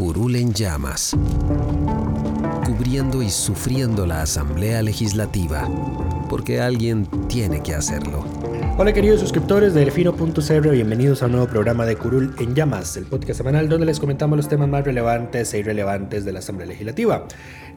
Curul en llamas, cubriendo y sufriendo la Asamblea Legislativa, porque alguien tiene que hacerlo. Hola queridos suscriptores de Delfino.cr, bienvenidos a un nuevo programa de Curul en Llamas, el podcast semanal donde les comentamos los temas más relevantes e irrelevantes de la Asamblea Legislativa.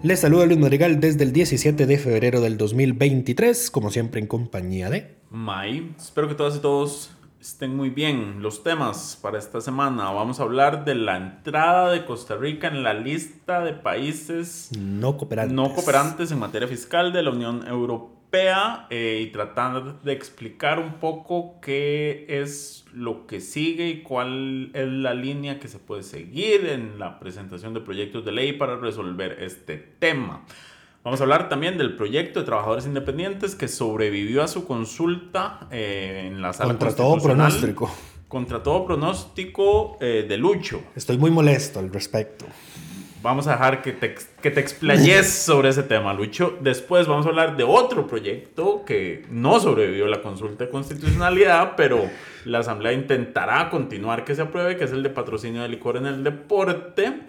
Les saluda Luis Madrigal desde el 17 de febrero del 2023, como siempre en compañía de... May, espero que todas y todos estén muy bien. Los temas para esta semana. Vamos a hablar de la entrada de Costa Rica en la lista de países no cooperantes, no cooperantes en materia fiscal de la Unión Europea eh, y tratar de explicar un poco qué es lo que sigue y cuál es la línea que se puede seguir en la presentación de proyectos de ley para resolver este tema. Vamos a hablar también del proyecto de trabajadores independientes que sobrevivió a su consulta eh, en la sala Contra todo pronóstico. Contra todo pronóstico eh, de Lucho. Estoy muy molesto al respecto. Vamos a dejar que te, que te explayes sobre ese tema, Lucho. Después vamos a hablar de otro proyecto que no sobrevivió a la consulta de constitucionalidad, pero la Asamblea intentará continuar que se apruebe, que es el de patrocinio de licor en el deporte.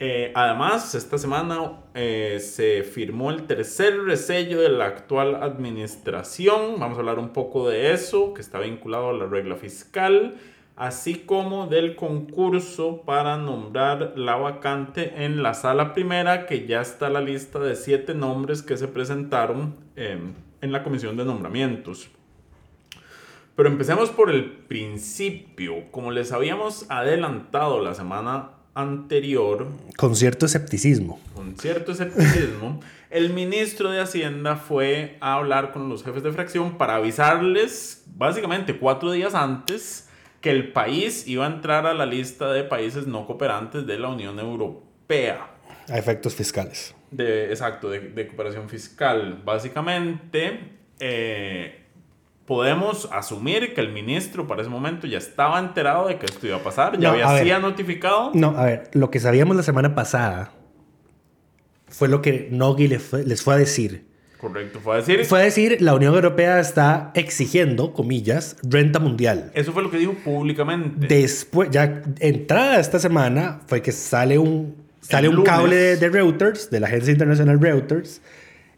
Eh, además, esta semana eh, se firmó el tercer resello de la actual administración. Vamos a hablar un poco de eso, que está vinculado a la regla fiscal, así como del concurso para nombrar la vacante en la sala primera, que ya está la lista de siete nombres que se presentaron em, en la comisión de nombramientos. Pero empecemos por el principio. Como les habíamos adelantado la semana anterior. Con cierto escepticismo. Con cierto escepticismo. el ministro de Hacienda fue a hablar con los jefes de fracción para avisarles, básicamente cuatro días antes, que el país iba a entrar a la lista de países no cooperantes de la Unión Europea. A efectos fiscales. De, exacto, de, cooperación fiscal. Básicamente, eh, podemos asumir que el ministro para ese momento ya estaba enterado de que esto iba a pasar, ya había sido notificado. No, a ver, lo que sabíamos la semana pasada fue lo que Nogui les fue, les fue a decir. Correcto, fue a decir. Fue a decir, la Unión Europea está exigiendo, comillas, renta mundial. Eso fue lo que dijo públicamente. Después, ya entrada esta semana, fue que sale un, sale un cable de, de Reuters, de la agencia internacional Reuters,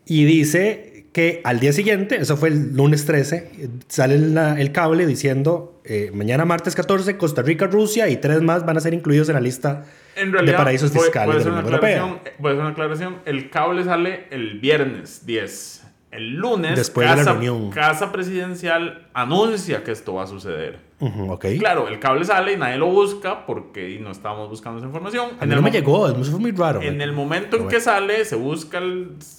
y dice que al día siguiente, eso fue el lunes 13, sale el cable diciendo, eh, mañana martes 14, Costa Rica, Rusia y tres más van a ser incluidos en la lista de paraísos fiscales de la Unión Europea. Voy a hacer una aclaración, el cable sale el viernes 10. El lunes, Después de la reunión. Casa Presidencial anuncia que esto va a suceder. Okay. Claro, el cable sale y nadie lo busca porque no estábamos buscando esa información. A mí no me llegó, eso fue muy raro. En el momento en que sale, se busca,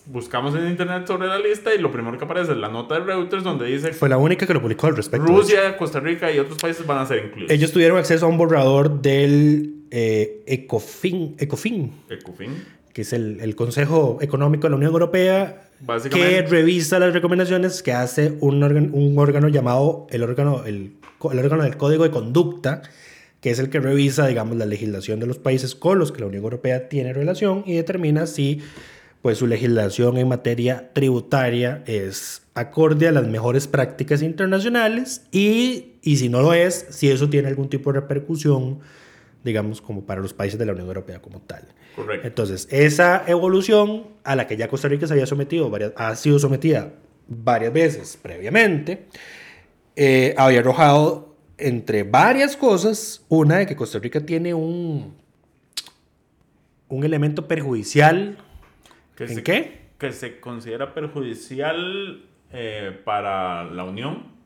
buscamos en internet sobre la lista y lo primero que aparece es la nota de Reuters donde dice... Fue la única que lo publicó al respecto. Rusia, Costa Rica y otros países van a ser incluidos. Ellos tuvieron acceso a un borrador del eh, ECOFIN. ECOFIN. ECOFIN. Que es el, el Consejo Económico de la Unión Europea que revisa las recomendaciones que hace un, órgano, un órgano llamado el órgano, el, el, órgano del Código de Conducta, que es el que revisa, digamos, la legislación de los países con los que la Unión Europea tiene relación y determina si pues, su legislación en materia tributaria es acorde a las mejores prácticas internacionales y, y si no lo es, si eso tiene algún tipo de repercusión, digamos, como para los países de la Unión Europea como tal. Entonces, esa evolución a la que ya Costa Rica se había sometido, varias, ha sido sometida varias veces previamente, eh, había arrojado entre varias cosas, una de que Costa Rica tiene un, un elemento perjudicial. ¿En qué? Que se considera perjudicial eh, para la Unión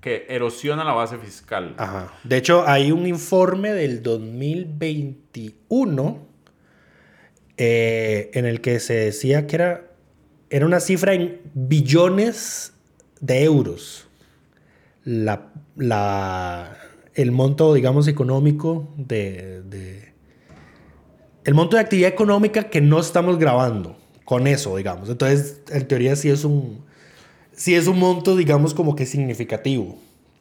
que erosiona la base fiscal. Ajá. De hecho, hay un informe del 2021 eh, en el que se decía que era, era una cifra en billones de euros. La, la, el monto, digamos, económico de, de, El monto de actividad económica que no estamos grabando con eso, digamos. Entonces, en teoría sí es un, sí es un monto, digamos, como que significativo,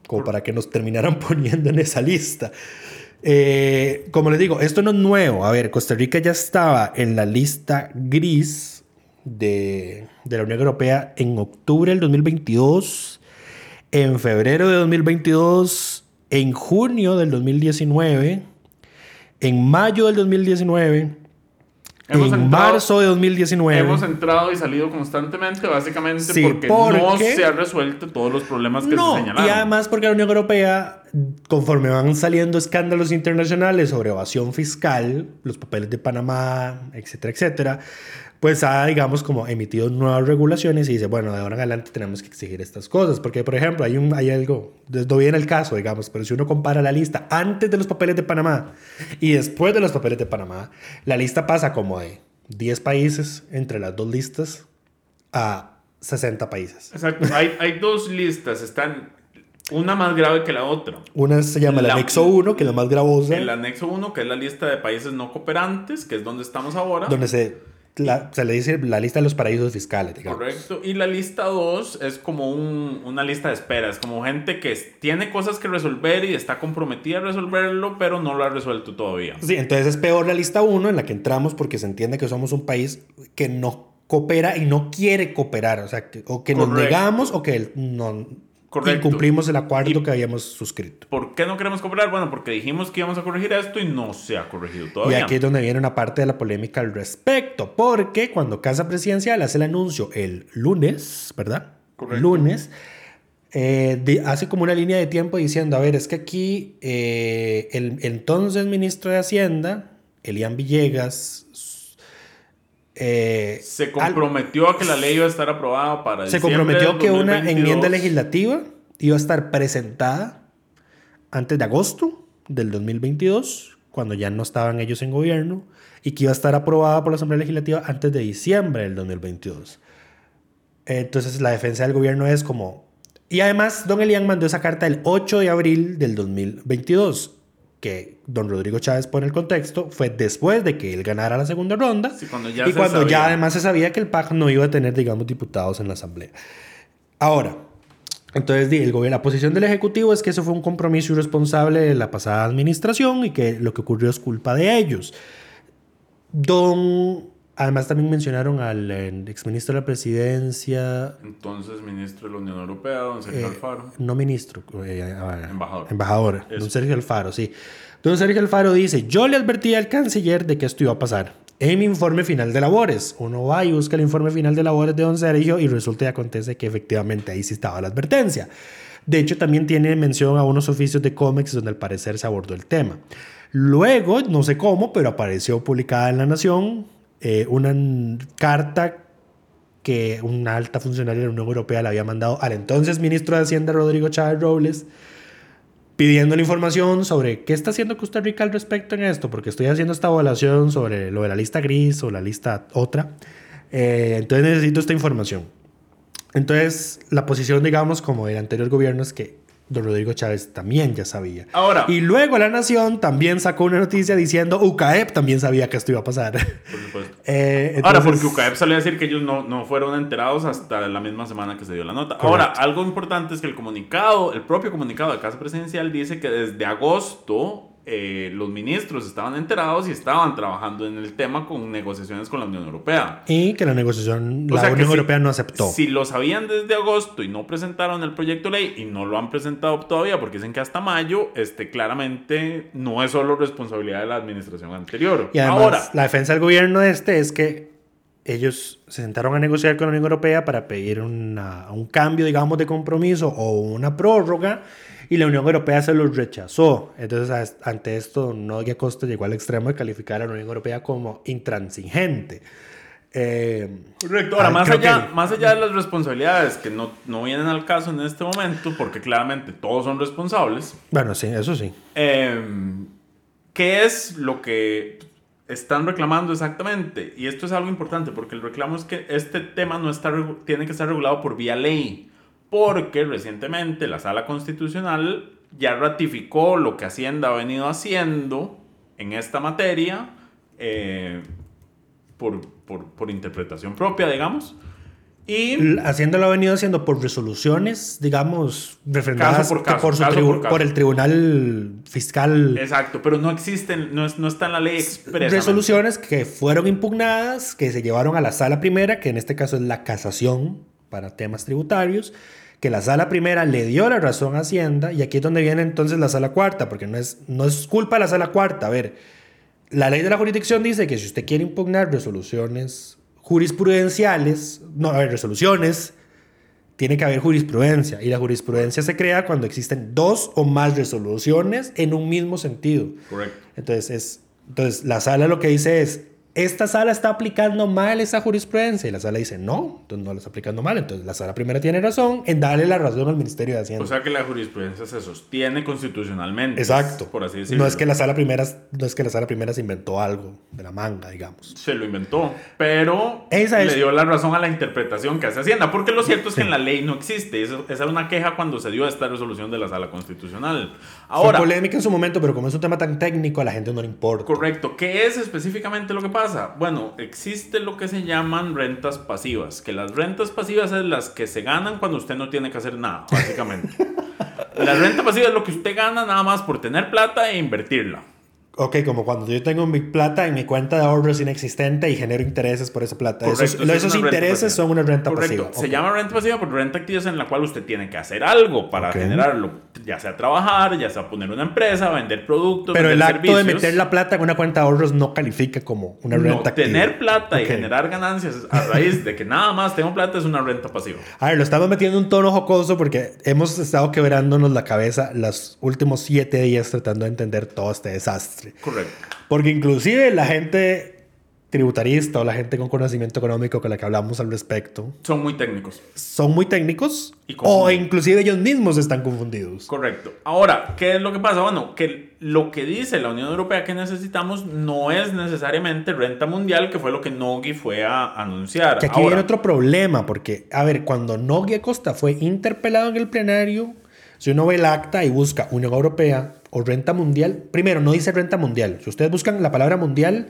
como para que nos terminaran poniendo en esa lista. Eh, como les digo, esto no es nuevo. A ver, Costa Rica ya estaba en la lista gris de, de la Unión Europea en octubre del 2022, en febrero de 2022, en junio del 2019, en mayo del 2019 en marzo de 2019. Hemos entrado y salido constantemente, básicamente porque, no se han resuelto todos los problemas que se señalaron. Y además porque la Unión Europea, conforme van saliendo escándalos internacionales sobre evasión fiscal, los papeles de Panamá, etcétera, etcétera, pues ha, digamos, como emitido nuevas regulaciones y dice, bueno, de ahora en adelante tenemos que exigir estas cosas. Porque, por ejemplo, hay, un, hay algo, no viene el caso, digamos, pero si uno compara la lista antes de los papeles de Panamá y después de los papeles de Panamá, la lista pasa como de 10 países entre las dos listas a 60 países. Exacto. Hay, hay dos listas, están una más grave que la otra. Una se llama el anexo 1, que es la más gravosa. El anexo 1, que es la lista de países no cooperantes, que es donde estamos ahora. Donde se se le dice la lista de los paraísos fiscales, digamos. Correcto. Y la lista 2 es como un, una lista de espera. Es como gente que tiene cosas que resolver y está comprometida a resolverlo, pero no lo ha resuelto todavía. Sí, entonces es peor la lista 1 en la que entramos porque se entiende que somos un país que no coopera y no quiere cooperar. O sea, o que nos negamos o que no, Correcto. Y cumplimos el acuerdo que habíamos suscrito. ¿Por qué no queremos cooperar? Bueno, porque dijimos que íbamos a corregir esto y no se ha corregido todavía. Y aquí es donde viene una parte de la polémica al respecto, porque cuando Casa Presidencial hace el anuncio el lunes, ¿verdad? Correcto. Lunes, eh, hace como una línea de tiempo diciendo, a ver, es que aquí eh, el entonces ministro de Hacienda, Elian Villegas, eh, se comprometió a que la ley iba a estar aprobada para Se comprometió que una enmienda legislativa iba a estar presentada antes de agosto del 2022, cuando ya no estaban ellos en gobierno, y que iba a estar aprobada por la Asamblea Legislativa antes de diciembre del 2022. Entonces la defensa del gobierno es como... Y además, don Elian mandó esa carta el 8 de abril del 2022 que don Rodrigo Chávez pone el contexto, fue después de que él ganara la segunda ronda y cuando ya además se sabía que el PAC no iba a tener, digamos, diputados en la Asamblea. Ahora, entonces el gobierno, la posición del Ejecutivo es que eso fue un compromiso irresponsable de la pasada administración y que lo que ocurrió es culpa de ellos. Don Además también mencionaron al exministro de la presidencia. Entonces ministro de la Unión Europea, don Sergio eh, Alfaro. No ministro, eh, embajador. Embajador, don Sergio Alfaro, sí. Don Sergio Alfaro dice, yo le advertí al canciller de que esto iba a pasar. En mi informe final de labores. Uno va y busca el informe final de labores de don Sergio y resulta y acontece que efectivamente ahí sí estaba la advertencia. De hecho, también tiene mención a unos oficios de cómics donde al parecer se abordó el tema. Luego, no sé cómo, pero apareció publicada en La Nación eh, una carta que una alta funcionaria de la Unión Europea le había mandado al entonces ministro de Hacienda Rodrigo Chávez Robles pidiendo la información sobre qué está haciendo Costa Rica al respecto en esto, porque estoy haciendo esta evaluación sobre lo de la lista gris o la lista otra. Eh, entonces necesito esta información. Entonces, la posición, digamos, como del anterior gobierno es que don Rodrigo Chávez también ya sabía. Ahora. Y luego La Nación también sacó una noticia diciendo UCAEP también sabía que esto iba a pasar. Por supuesto. Eh, Ahora, porque UCAEP salió a decir que ellos no, no fueron enterados hasta la misma semana que se dio la nota. Ahora, algo importante es que el comunicado, el propio comunicado de Casa Presidencial dice que desde agosto eh, los ministros estaban enterados y estaban trabajando en el tema con negociaciones con la Unión Europea. Y que la negociación, la Unión Europea no aceptó. Si lo sabían desde agosto y no presentaron el proyecto de ley y no lo han presentado todavía porque dicen que hasta mayo, este, claramente no es solo responsabilidad de la administración anterior. Y además, Ahora, la defensa del gobierno este es que ellos se sentaron a negociar con la Unión Europea para pedir una, un cambio, digamos, de compromiso o una prórroga y la Unión Europea se los rechazó. Entonces, ante esto, Nodia Costa llegó al extremo de calificar a la Unión Europea como intransigente. Eh, Correcto. Ahora, más allá, más allá de las responsabilidades que no, no, vienen al caso en este momento, porque claramente todos son responsables. Bueno, sí, eso sí. Eh, ¿Qué es lo que están reclamando exactamente? Y esto es algo importante, porque el reclamo es que este tema no está, tiene que estar regulado por vía ley, porque recientemente la Sala Constitucional ya ratificó lo que Hacienda ha venido haciendo en esta materia. Eh, por, por, por interpretación propia, digamos. Y Hacienda lo ha venido haciendo por resoluciones, digamos, refrendadas por, por, el Tribunal Fiscal. Exacto, pero no existen, no, no está en la ley expresa. Resoluciones que fueron impugnadas, que se llevaron a la sala primera, que en este caso es la casación para temas tributarios, que la sala primera le dio la razón a Hacienda, y aquí es donde viene entonces la sala cuarta, porque no es, no es culpa de la sala cuarta. A ver, la ley de la jurisdicción dice que si usted quiere impugnar resoluciones jurisprudenciales, no, a ver, resoluciones, tiene que haber jurisprudencia. Y la jurisprudencia se crea cuando existen dos o más resoluciones en un mismo sentido. Correcto. Entonces, es, entonces la sala lo que dice es, esta sala está aplicando mal esa jurisprudencia. Y la sala dice, no, entonces no la está aplicando mal. Entonces la sala primera tiene razón en darle la razón al Ministerio de Hacienda. O sea que la jurisprudencia se sostiene constitucionalmente. Exacto. Por así decirlo. No es que la sala primera, no es que la sala primera se inventó algo de la manga, digamos. Se lo inventó, pero le dio la razón a la interpretación que hace Hacienda. Porque lo cierto es que en la ley no existe. esa era una queja cuando se dio esta resolución de la sala constitucional. Ahora, Fue polémica en su momento, pero como es un tema tan técnico, a la gente no le importa. Correcto. ¿Qué es específicamente lo que pasa? Bueno, existe lo que se llaman rentas pasivas, que las rentas pasivas es las que se ganan cuando usted no tiene que hacer nada, básicamente. la renta pasiva es lo que usted gana nada más por tener plata e invertirla. Ok, como cuando yo tengo mi plata en mi cuenta de ahorros inexistente y genero intereses por esa plata. esos, esos intereses son una renta pasiva. Se llama renta pasiva porque renta activa es en la cual usted tiene que hacer algo para generarlo. Ya sea trabajar, ya sea poner una empresa, vender productos. Pero el acto de meter la plata en una cuenta de ahorros no califica como una renta activa. Tener plata y generar ganancias a raíz de que nada más tengo plata es una renta pasiva. A ver, lo estamos metiendo en un tono jocoso porque hemos estado quebrándonos la cabeza los últimos siete días tratando de entender todo este desastre. Correcto. Porque inclusive la gente tributarista o la gente con conocimiento económico con la que hablamos al respecto. Son muy técnicos. Son muy técnicos o inclusive ellos mismos están confundidos. Correcto. Ahora, ¿qué es lo que pasa? Bueno, que lo que dice la Unión Europea que necesitamos no es necesariamente renta mundial, que fue lo que Nogui fue a anunciar. Que aquí viene otro problema, porque, a ver, cuando Nogui Acosta fue interpelado en el plenario, si uno ve el acta y busca Unión Europea, o renta mundial. Primero, no dice renta mundial. Si ustedes buscan la palabra mundial,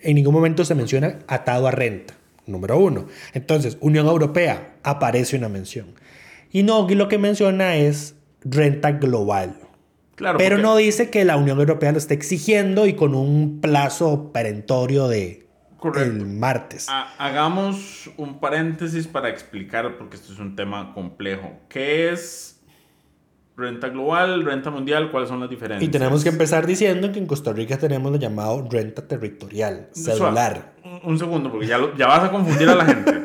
en ningún momento se menciona atado a renta. Número uno. Entonces, Unión Europea aparece una mención. Y Nogui lo que menciona es renta global. Claro, Pero no dice que la Unión Europea lo esté exigiendo y con un plazo perentorio de el martes. hagamos un paréntesis para explicar, porque esto es un tema complejo. ¿Qué es Renta global, renta mundial, ¿cuáles son las diferencias? Y tenemos que empezar diciendo que en Costa Rica tenemos lo llamado renta territorial, celular. Un segundo, porque ya, ya vas a confundir a la gente.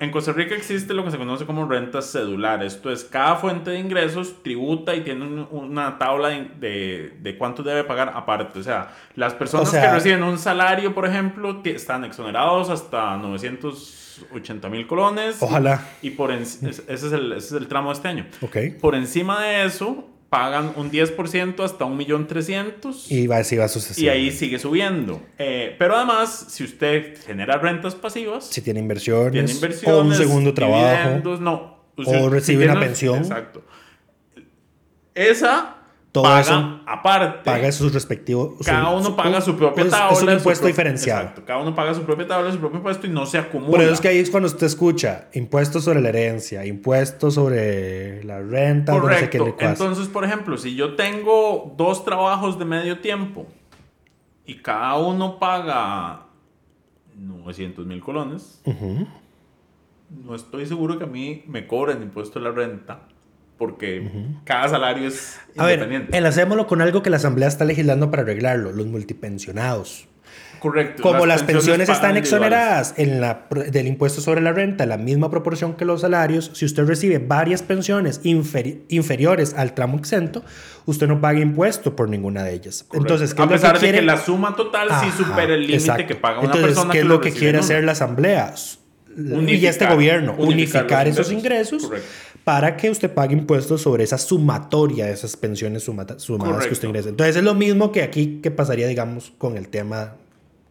en Costa Rica existe lo que se conoce como renta cedular. Esto es, cada fuente de ingresos tributa y tiene una tabla de, de, cuánto debe pagar aparte. O sea, las personas que reciben un salario, por ejemplo, están exonerados hasta 900 80 mil colones. Ojalá. Y por ese, es el, ese es el tramo de este año. Ok. Por encima de eso, pagan un 10% hasta 1.300.000. Y va, así va Y ahí sigue subiendo. Eh, pero además, si usted genera rentas pasivas. Si tiene inversiones. Tiene inversiones. O un segundo trabajo. No. O recibe una pensión. Exacto. Esa paga aparte. Paga sus respectivos. Cada uno paga su propia tabla. Es un impuesto diferenciado. Exacto. Cada uno paga su propia tabla, su propio impuesto y no se acumula. Por eso es que ahí es cuando usted escucha impuestos sobre la herencia, impuestos sobre la renta. Correcto. No sé qué Entonces, por ejemplo, si yo tengo dos trabajos de medio tiempo y cada uno paga 900 mil colones, no estoy seguro que a mí me cobren impuesto de la renta porque cada salario es independiente. A ver, enlacémoslo con algo que la Asamblea está legislando para arreglarlo, los multipensionados. Correcto. Como las, pensiones, están exoneradas en la, del impuesto sobre la renta, la misma proporción que los salarios, si usted recibe varias pensiones inferiores al tramo exento, usted no paga impuesto por ninguna de ellas. Entonces, ¿qué a pesar de que la suma total sí supera el límite que paga una Entonces, persona ¿qué es lo que quiere hacer la asamblea? y este gobierno, unificar, esos ingresos, para que usted pague impuestos sobre esa sumatoria de esas pensiones sumadas que usted ingresa. Entonces es lo mismo que aquí que pasaría, digamos, con el tema,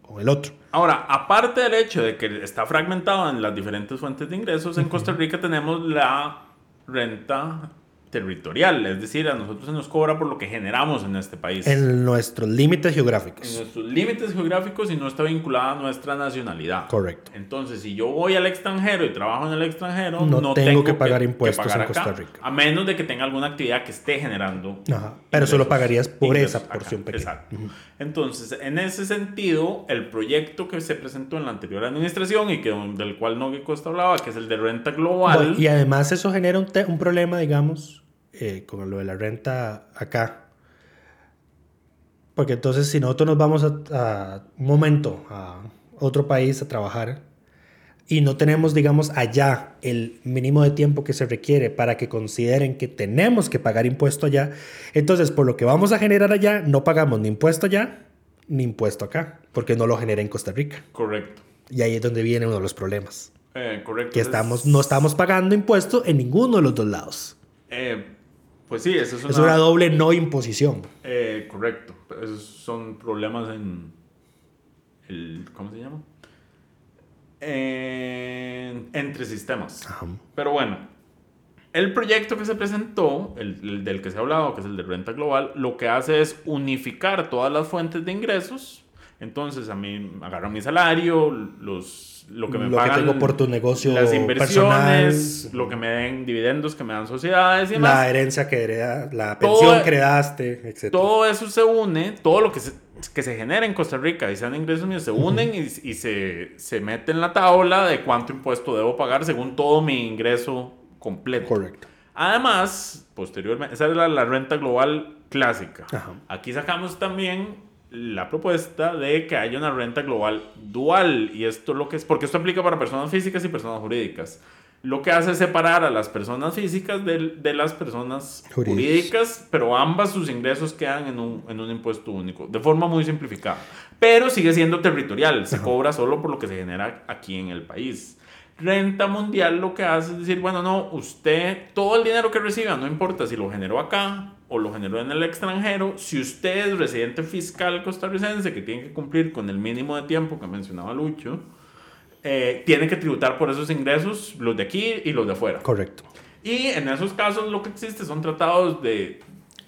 con el otro. Ahora, aparte del hecho de que está fragmentado en las diferentes fuentes de ingresos, en Costa Rica tenemos la renta territorial, es decir, a nosotros se nos cobra por lo que generamos en este país. En nuestros límites geográficos. En nuestros límites geográficos y no está vinculada a nuestra nacionalidad. Correcto. Entonces, si yo voy al extranjero y trabajo en el extranjero, no, tengo, que pagar impuestos en Costa Rica. A menos de que tenga alguna actividad que esté generando. Ajá, pero solo pagarías por esa porción pequeña. Exacto. Entonces, en ese sentido, el proyecto que se presentó en la anterior administración y que del cual Nogui Costa hablaba, que es el de renta global. y además eso genera un, un problema, digamos, eh, con lo de la renta acá. Porque entonces si nosotros nos vamos a, un momento a otro país a trabajar y no tenemos, digamos, allá el mínimo de tiempo que se requiere para que consideren que tenemos que pagar impuesto allá, entonces por lo que vamos a generar allá no pagamos ni impuesto allá ni impuesto acá, porque no lo genera en Costa Rica. Correcto. Y ahí es donde viene uno de los problemas. Eh, correcto. Que estamos, no estamos pagando impuesto en ninguno de los dos lados. Eh, pues sí, eso es una, es una doble no imposición. Eh, correcto. Esos son problemas en el, ¿cómo se llama? entre sistemas. Pero bueno, el proyecto que se presentó, el, del que se ha hablado, que es el de renta global, lo que hace es unificar todas las fuentes de ingresos. Entonces, a mí agarro mi salario, los lo que me lo pagan, que tengo por tu negocio las inversiones, lo que me den dividendos, que me dan sociedades y demás. La herencia que heredas, la pensión que heredaste, etc. Todo eso se une, todo lo que se, que se genera en Costa Rica y sean ingresos míos se unen y, y, se, se mete en la tabla de cuánto impuesto debo pagar según todo mi ingreso completo. Correcto. Además, posteriormente, esa es la, la renta global clásica. Aquí sacamos también la propuesta de que haya una renta global dual. Y esto lo que es, porque esto aplica para personas físicas y personas jurídicas. Lo que hace es separar a las personas físicas de, de las personas jurídicas. pero ambas sus ingresos quedan en un, en un, impuesto único, de forma muy simplificada. Pero sigue siendo territorial, se cobra solo por lo que se genera aquí en el país. Renta mundial lo que hace es decir, bueno, no, usted, todo el dinero que reciba, no importa si lo generó acá o lo generó en el extranjero, si usted es residente fiscal costarricense que tiene que cumplir con el mínimo de tiempo que mencionaba Lucho, eh, tiene que tributar por esos ingresos, los de aquí y los de afuera. Correcto. Y en esos casos lo que existe son tratados de,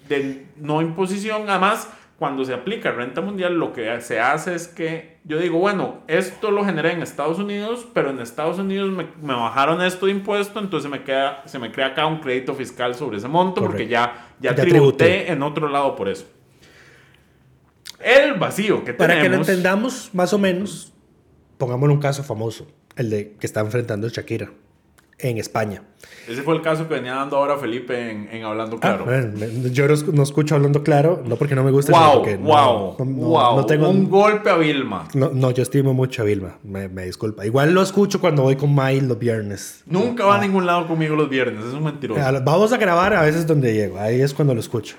de no imposición, además cuando se aplica renta mundial, lo que se hace es que yo digo, bueno, esto lo generé en Estados Unidos, pero en Estados Unidos me, me bajaron esto de impuesto, entonces me queda, se me crea acá un crédito fiscal sobre ese monto porque ya, ya, tributé, en otro lado por eso. El vacío que Para que lo entendamos más o menos, pongámosle un caso famoso, el de que está enfrentando Shakira en España. Ese fue el caso que venía dando ahora Felipe en, Hablando ah, Claro. yo no, escucho Hablando Claro, no porque no me gusta, wow, porque wow, wow. tengo un golpe a Vilma. No, yo estimo mucho a Vilma, me, disculpa. Igual lo escucho cuando voy con May los viernes. Nunca va a ningún lado conmigo los viernes, es un mentiroso. Vamos a grabar a veces donde llego, ahí es cuando lo escucho.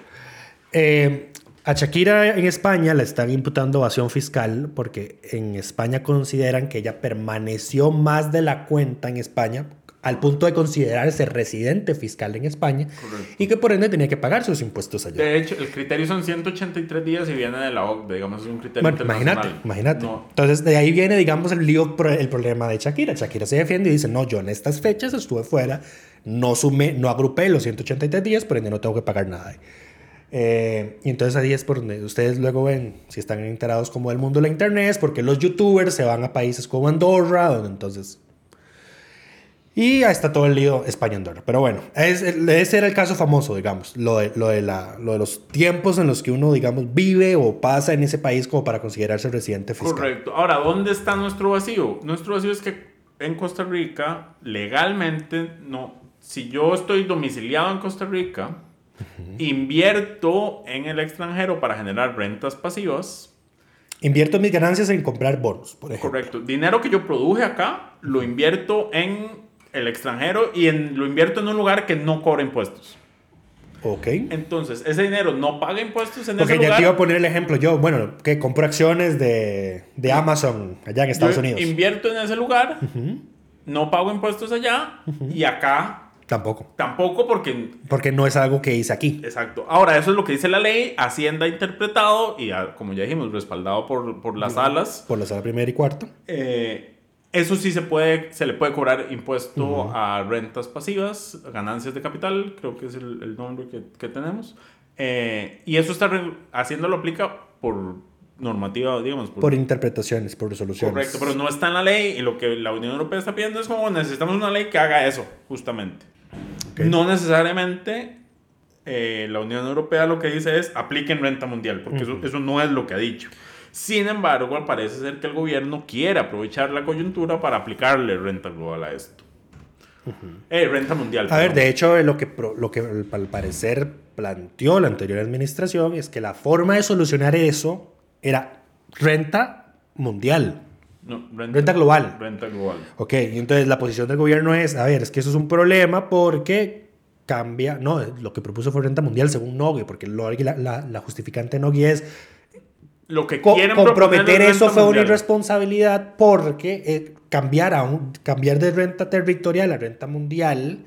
Eh, a Shakira en España le están imputando evasión fiscal porque en España consideran que ella permaneció más de la cuenta en España al punto de considerarse residente fiscal en España y que por ende tenía que pagar sus impuestos allá. De hecho, el criterio son 183 días y viene de la OCDE, digamos, es un criterio bueno, Imagínate, imagínate. Entonces, de ahí viene, digamos, el lío, el problema de Shakira. Shakira se defiende y dice, no, yo en estas fechas estuve fuera, no sumé, no agrupé los 183 días, por ende no tengo que pagar nada. Eh, y entonces ahí es por donde ustedes luego ven, si están enterados como del mundo de la internet, porque los youtubers se van a países como Andorra, donde entonces y ahí está todo el lío España-Andorra. Pero bueno, ese era el caso famoso, digamos, lo de, lo, de la, lo de los tiempos en los que uno, digamos, vive o pasa en ese país como para considerarse residente fiscal. Correcto. Ahora, ¿dónde está nuestro vacío? Nuestro vacío es que en Costa Rica, legalmente, no. Si yo estoy domiciliado en Costa Rica, invierto en el extranjero para generar rentas pasivas, Invierto mis ganancias en comprar bonos, por ejemplo. Correcto. Dinero que yo produje acá, lo invierto en el extranjero y en, lo invierto en un lugar que no cobra impuestos. Ok. Entonces, ese dinero no paga impuestos en Ok, ese ya lugar. te iba a poner el ejemplo. Yo, bueno, que compro acciones de, de Amazon allá en Estados Yo Unidos. Invierto en ese lugar, no pago impuestos allá y acá Tampoco. tampoco porque Porque no es algo que hice aquí. Exacto. Ahora, eso es lo que dice la ley. Hacienda ha interpretado y, ah, como ya dijimos, respaldado por, por las salas. Por la sala primera y cuarto. Eh, eso sí se puede, se le puede cobrar impuesto a rentas pasivas, ganancias de capital, creo que es el, el nombre que, que tenemos. Eh, y eso está, re- Hacienda lo aplica por normativa, digamos. Por interpretaciones, por resoluciones. Correcto, pero no está en la ley y lo que la Unión Europea está pidiendo es como necesitamos una ley que haga eso, justamente. Ok. No necesariamente eh, la Unión Europea lo que dice es apliquen renta mundial, porque eso, eso no es lo que ha dicho. Sin embargo, parece ser que el gobierno quiere aprovechar la coyuntura para aplicarle renta global a esto. Eh, renta mundial. A ver, de hecho, lo que, lo que al parecer planteó la anterior administración es que la forma de solucionar eso era renta mundial. No, renta global. Renta global. Ok, y entonces la posición del gobierno es, a ver, es que eso es un problema porque cambia, no, lo que propuso fue renta mundial según Nogui, porque Nogui- la, la, la justificante Nogui es Lo que co- quieren comprometer eso fue una mundial. irresponsabilidad porque eh, cambiar, a un, cambiar de renta territorial a renta mundial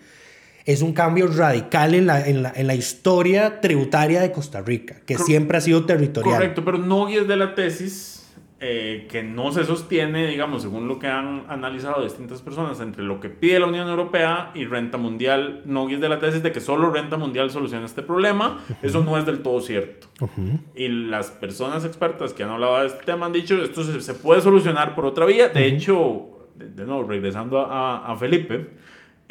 es un cambio radical en la, en la, en la historia tributaria de Costa Rica, que Cor- siempre ha sido territorial. Correcto, pero no es de la tesis eh, que no se sostiene, digamos, según lo que han analizado distintas personas, entre lo que pide la Unión Europea y renta mundial. No es de la tesis de que solo renta mundial soluciona este problema. Eso no es del todo cierto. Y las personas expertas que han hablado de este tema han dicho esto se, se puede solucionar por otra vía. De hecho, de, de nuevo, regresando a, a Felipe.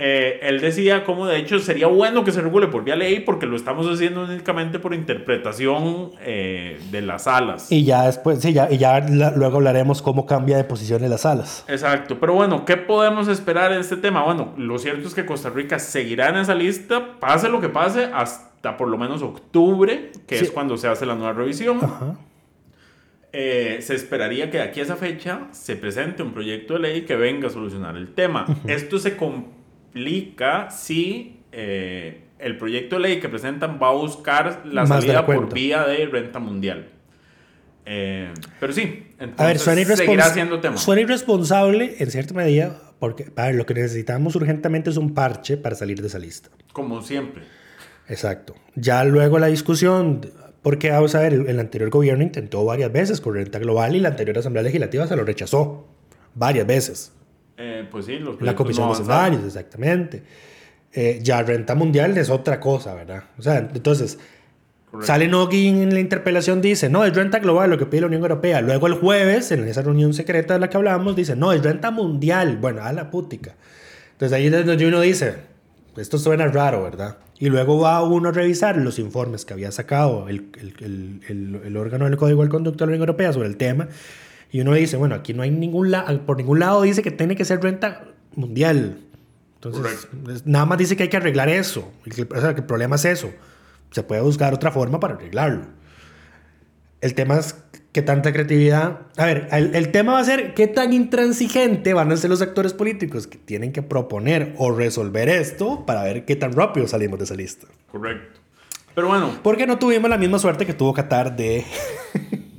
Eh, él decía como de hecho sería bueno que se regule por vía ley porque lo estamos haciendo únicamente por interpretación eh, de las salas. Y ya después, sí, ya, y ya la- luego hablaremos cómo cambia de posición en las salas. Exacto, pero bueno, ¿qué podemos esperar en este tema? Bueno, lo cierto es que Costa Rica seguirá en esa lista, pase lo que pase, hasta por lo menos octubre, que Sí. es cuando se hace la nueva revisión. Ajá. Eh, se esperaría que de aquí a esa fecha se presente un proyecto de ley que venga a solucionar el tema. Esto se si eh, el proyecto de ley que presentan va a buscar la Más salida por vía de renta mundial. Eh, pero sí, entonces A ver, suena, seguirá irrespons- siendo tema. suena irresponsable en cierta medida, porque a ver, lo que necesitamos urgentemente es un parche para salir de esa lista. Como siempre. Exacto. Ya luego la discusión, porque vamos a ver, el, el anterior gobierno intentó varias veces con renta global y la anterior Asamblea Legislativa se lo rechazó varias veces. Eh, pues sí, los La Comisión no de. Escenarios, exactamente. Eh, ya renta mundial es otra cosa, ¿verdad? O sea, entonces, Correcto. sale Nogui en la interpelación, dice, no, es renta global lo que pide la Unión Europea. Luego el jueves, en esa reunión secreta de la que hablábamos, dice, no, es renta mundial. Bueno, a la putica. Entonces ahí es donde uno dice, esto suena raro, ¿verdad? Y luego va uno a revisar los informes que había sacado el, el- el- el- el órgano del Código del Conducto de la Unión Europea sobre el tema. Y uno dice, bueno, aquí no hay ningún lado, por ningún lado dice que tiene que ser renta mundial. Entonces, es- nada más dice que hay que arreglar eso. Que- o sea, que el problema es eso. Se puede buscar otra forma para arreglarlo. El tema es qué tanta creatividad. A ver, el, el tema va a ser qué tan intransigente van a ser los actores políticos que tienen que proponer o resolver esto para ver qué tan rápido salimos de esa lista. Correcto. Pero bueno, Porque no tuvimos la misma suerte que tuvo Qatar de,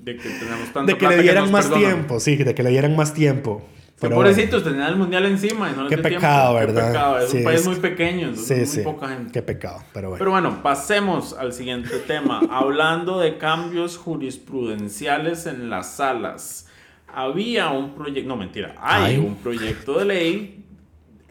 de que tenemos tanta de que le dieran nos más perdonan. tiempo. Sí, de que le dieran más tiempo. Que Pero pobrecitos, tenían el mundial encima y no les Qué dio tiempo. pecado, Qué ¿verdad? pecado, Es Sí, un país es- muy pequeño, entonces Sí, muy sí. poca gente. Qué pecado, pero bueno. Pero bueno, pasemos al siguiente tema. Hablando de cambios jurisprudenciales en las salas. Había un proyecto, no mentira, hay Hay. un proyecto de ley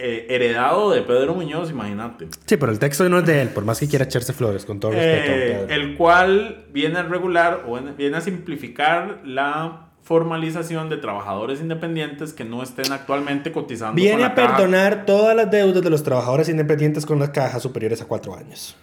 eh, heredado de Pedro Muñoz, imagínate. Sí, pero el texto no es de él, por más que quiera echarse flores, con todo respeto. Eh, el cual viene a regular o en- viene a simplificar la formalización de trabajadores independientes que no estén actualmente cotizando. con Viene la a caja. perdonar todas las deudas de los trabajadores independientes con las cajas superiores a cuatro años.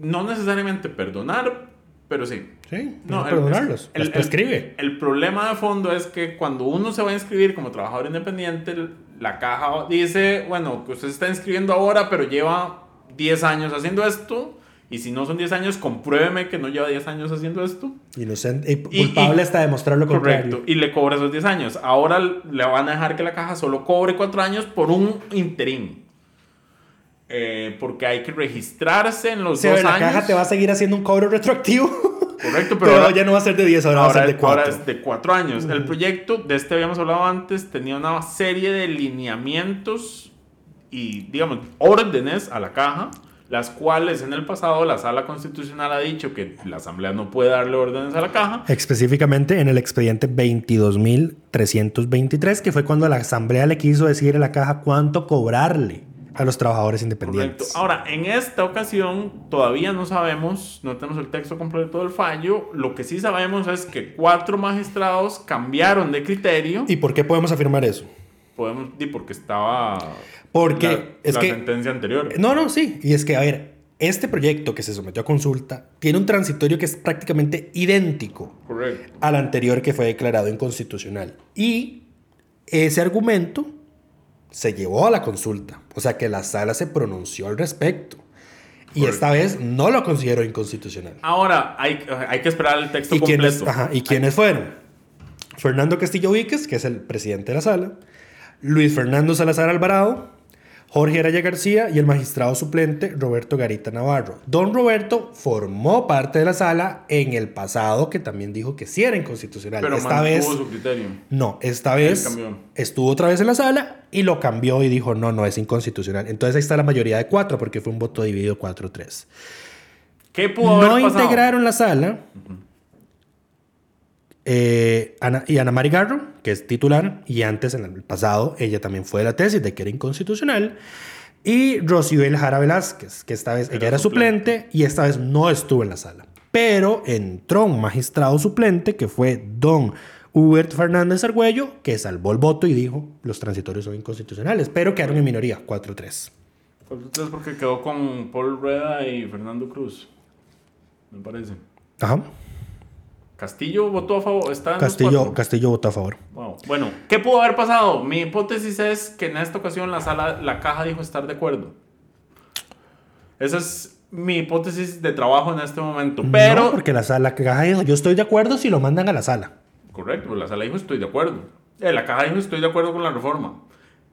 No necesariamente perdonar, pero sí. Sí, No, el- perdonarlos. el- los el- prescribe. El, problema de fondo es que cuando uno se va a inscribir como trabajador independiente, la caja dice, bueno, que usted está inscribiendo ahora, pero lleva 10 años haciendo esto Y si no son 10 años, compruébeme que no lleva 10 años haciendo esto. Inocente, y culpable hasta demostrar lo correcto, Y le cobra esos 10 años. Ahora le van a dejar que la caja solo cobre 4 años por un interín. Eh, porque hay que registrarse en los dos años. La caja te va a seguir haciendo un cobro retroactivo. Correcto, pero, ya no va a ser de 10, ahora, va a ser de 4. Ahora es de 4 años. El proyecto, de este habíamos hablado antes, tenía una serie de lineamientos y, digamos, órdenes a la caja las cuales en el pasado la sala constitucional ha dicho que la asamblea no puede darle órdenes a la caja. Específicamente en el expediente 22.323, que fue cuando la asamblea le quiso decir a la caja cuánto cobrarle a los trabajadores independientes. Ahora, en esta ocasión todavía no sabemos, no tenemos el texto completo del fallo, lo que sí sabemos es que cuatro magistrados cambiaron de criterio. ¿Y por qué podemos afirmar eso? Podemos, porque estaba porque la, es la que... sentencia anterior. No, no, sí. Y es que, a ver, este proyecto que se sometió a consulta tiene un transitorio que es prácticamente idéntico Correcto. al anterior que fue declarado inconstitucional. Y ese argumento se llevó a la consulta. O sea que la sala se pronunció al respecto. Y esta vez no lo consideró inconstitucional. Ahora, hay, hay que esperar el texto ¿Y completo. Quiénes, ajá, ¿Y quiénes fueron? Fernando Castillo Víquez, que es el presidente de la sala. Luis Fernando Salazar Alvarado. Jorge Araya García y el magistrado suplente Roberto Garita Navarro. Don Roberto formó parte de la sala en el pasado que también dijo que sí era inconstitucional. Pero esta vez su criterio. no, esta vez estuvo otra vez en la sala y lo cambió y dijo no, no es inconstitucional. Entonces ahí está la mayoría de cuatro porque fue un voto dividido 4-3. ¿Qué pudo no integraron la sala. Eh, Ana, y Ana Mari Garro, que es titular, y antes en el pasado ella también fue de la tesis de que era inconstitucional. Y Rosibel Jara Velázquez, que esta vez Era ella era suplente. suplente y esta vez no estuvo en la sala. Pero entró un magistrado suplente que fue don Hubert Fernández Argüello, que salvó el voto y dijo los transitorios son inconstitucionales, pero quedaron en minoría, 4-3. 4-3 porque quedó con Paul Rueda y Fernando Cruz. Me parece. Ajá. Castillo votó a favor. Está Castillo. Castillo votó a favor. Wow. Bueno, ¿qué pudo haber pasado? Mi hipótesis es que en esta ocasión la sala, la caja dijo estar de acuerdo. Esa es mi hipótesis de trabajo en este momento. Pero. No, porque la sala que caja dijo, yo estoy de acuerdo si lo mandan a la sala. Correcto, la sala dijo estoy de acuerdo. Eh, la caja dijo estoy de acuerdo con la reforma.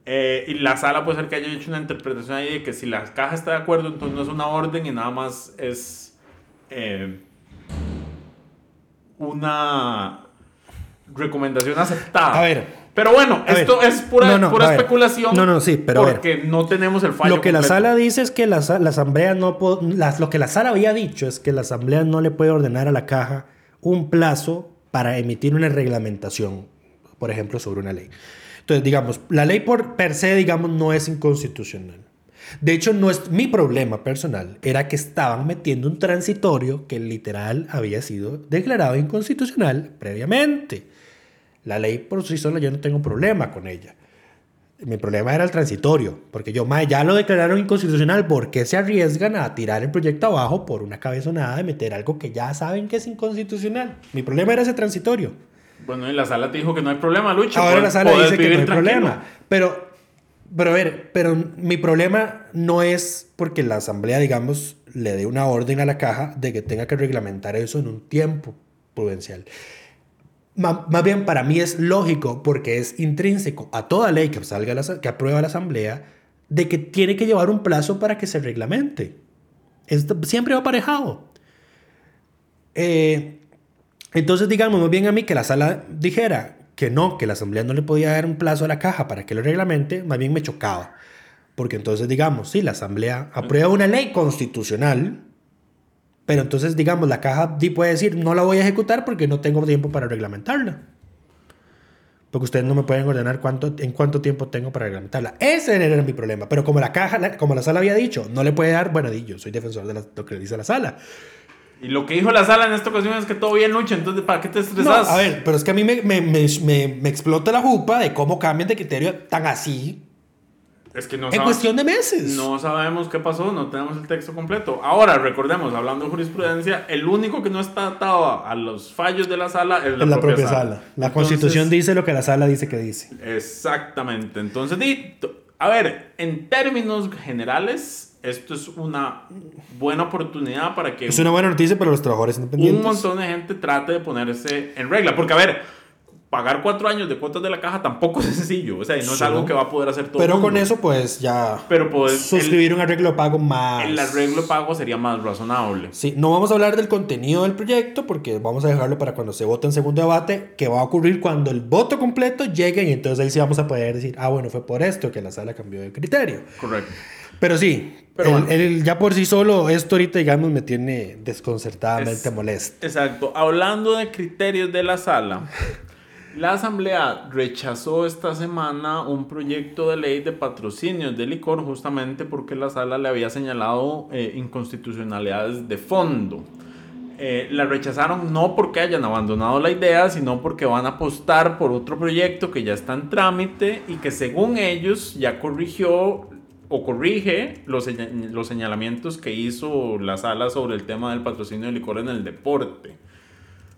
Eh, y la sala puede ser que haya hecho una interpretación ahí de que si la caja está de acuerdo, entonces no es una orden y nada más es eh, una recomendación aceptada. A ver. Pero bueno, esto ver. es pura, No, no, pura especulación. No, no, sí, pero. Porque no tenemos el fallo. Lo que la sala dice es que la, la asamblea no las- lo que la sala había dicho es que la asamblea no le puede ordenar a la caja un plazo para emitir una reglamentación, por ejemplo, sobre una ley. Entonces, digamos, la ley por per se, digamos, no es inconstitucional. De hecho, no es mi problema personal, era que estaban metiendo un transitorio que literal había sido declarado inconstitucional previamente. La ley por sí sola yo no tengo problema con ella. Mi problema era el transitorio, porque yo, mae, ya lo declararon inconstitucional, ¿por qué se arriesgan a tirar el proyecto abajo por una cabezonada de meter algo que ya saben que es inconstitucional? Mi problema era ese transitorio. Bueno, y la sala te dijo que no hay problema, Lucho. Ahora la sala dice que no hay tranquilo. problema. Pero, pero a ver, pero mi problema no es porque la asamblea, digamos, le dé una orden a la caja de que tenga que reglamentar eso en un tiempo prudencial. Ma- Más bien para mí es lógico porque es intrínseco a toda ley que salga la, que aprueba la asamblea de que tiene que llevar un plazo para que se reglamente. Esto siempre va aparejado. Eh, entonces, digamos, más bien a mí que la sala dijera que no, que la asamblea no le podía dar un plazo a la caja para que lo reglamente, más bien me chocaba. Porque entonces, digamos, sí, la asamblea aprueba una ley constitucional, pero entonces, digamos, la caja puede decir, no la voy a ejecutar porque no tengo tiempo para reglamentarla. Porque ustedes no me pueden ordenar cuánto, en cuánto tiempo tengo para reglamentarla. Ese era mi problema. Pero como la caja, como la sala había dicho, no le puede dar, bueno, yo soy defensor de lo que dice la sala. Y lo que dijo la sala en esta ocasión es que todo bien, Lucho. Entonces, ¿para qué te No, estresas? a ver, pero es que a mí me, me, me, me- me explota la jupa de cómo cambian de criterio tan así Es que no en cuestión de meses. No sabemos qué pasó, no tenemos el texto completo. Ahora, recordemos, hablando de jurisprudencia, el único que no está atado a, los fallos de la sala es la, en la propia sala. La Entonces, constitución dice lo que la sala dice que dice. Exactamente. Entonces, a ver, en términos generales, esto es una buena oportunidad para que... Es una buena noticia para los trabajadores independientes. Un montón de gente trate de ponerse en regla. Porque, a ver, pagar cuatro años de cuotas de la caja tampoco es sencillo. O sea, no es algo que va a poder hacer todo Pero con eso, pues ya. Pero pues. Suscribir un arreglo de pago más. El arreglo de pago sería más razonable. Sí, no vamos a hablar del contenido del proyecto porque vamos a dejarlo para cuando se vote en segundo debate, que va a ocurrir cuando el voto completo llegue y entonces ahí sí vamos a poder decir, ah, bueno, fue por esto que la sala cambió de criterio. Correcto. Pero sí, Pero el, ya por sí solo, esto ahorita, digamos, me tiene desconcertadamente molesto. Exacto. Hablando de criterios de la sala, la Asamblea rechazó esta semana un proyecto de ley de patrocinios de licor justamente porque la sala le había señalado eh, inconstitucionalidades de fondo. Eh, la rechazaron no porque hayan abandonado la idea, sino porque van a apostar por otro proyecto que ya está en trámite y que según ellos ya corrigió o corrige los, los señalamientos que hizo la sala sobre el tema del patrocinio de licor en el deporte.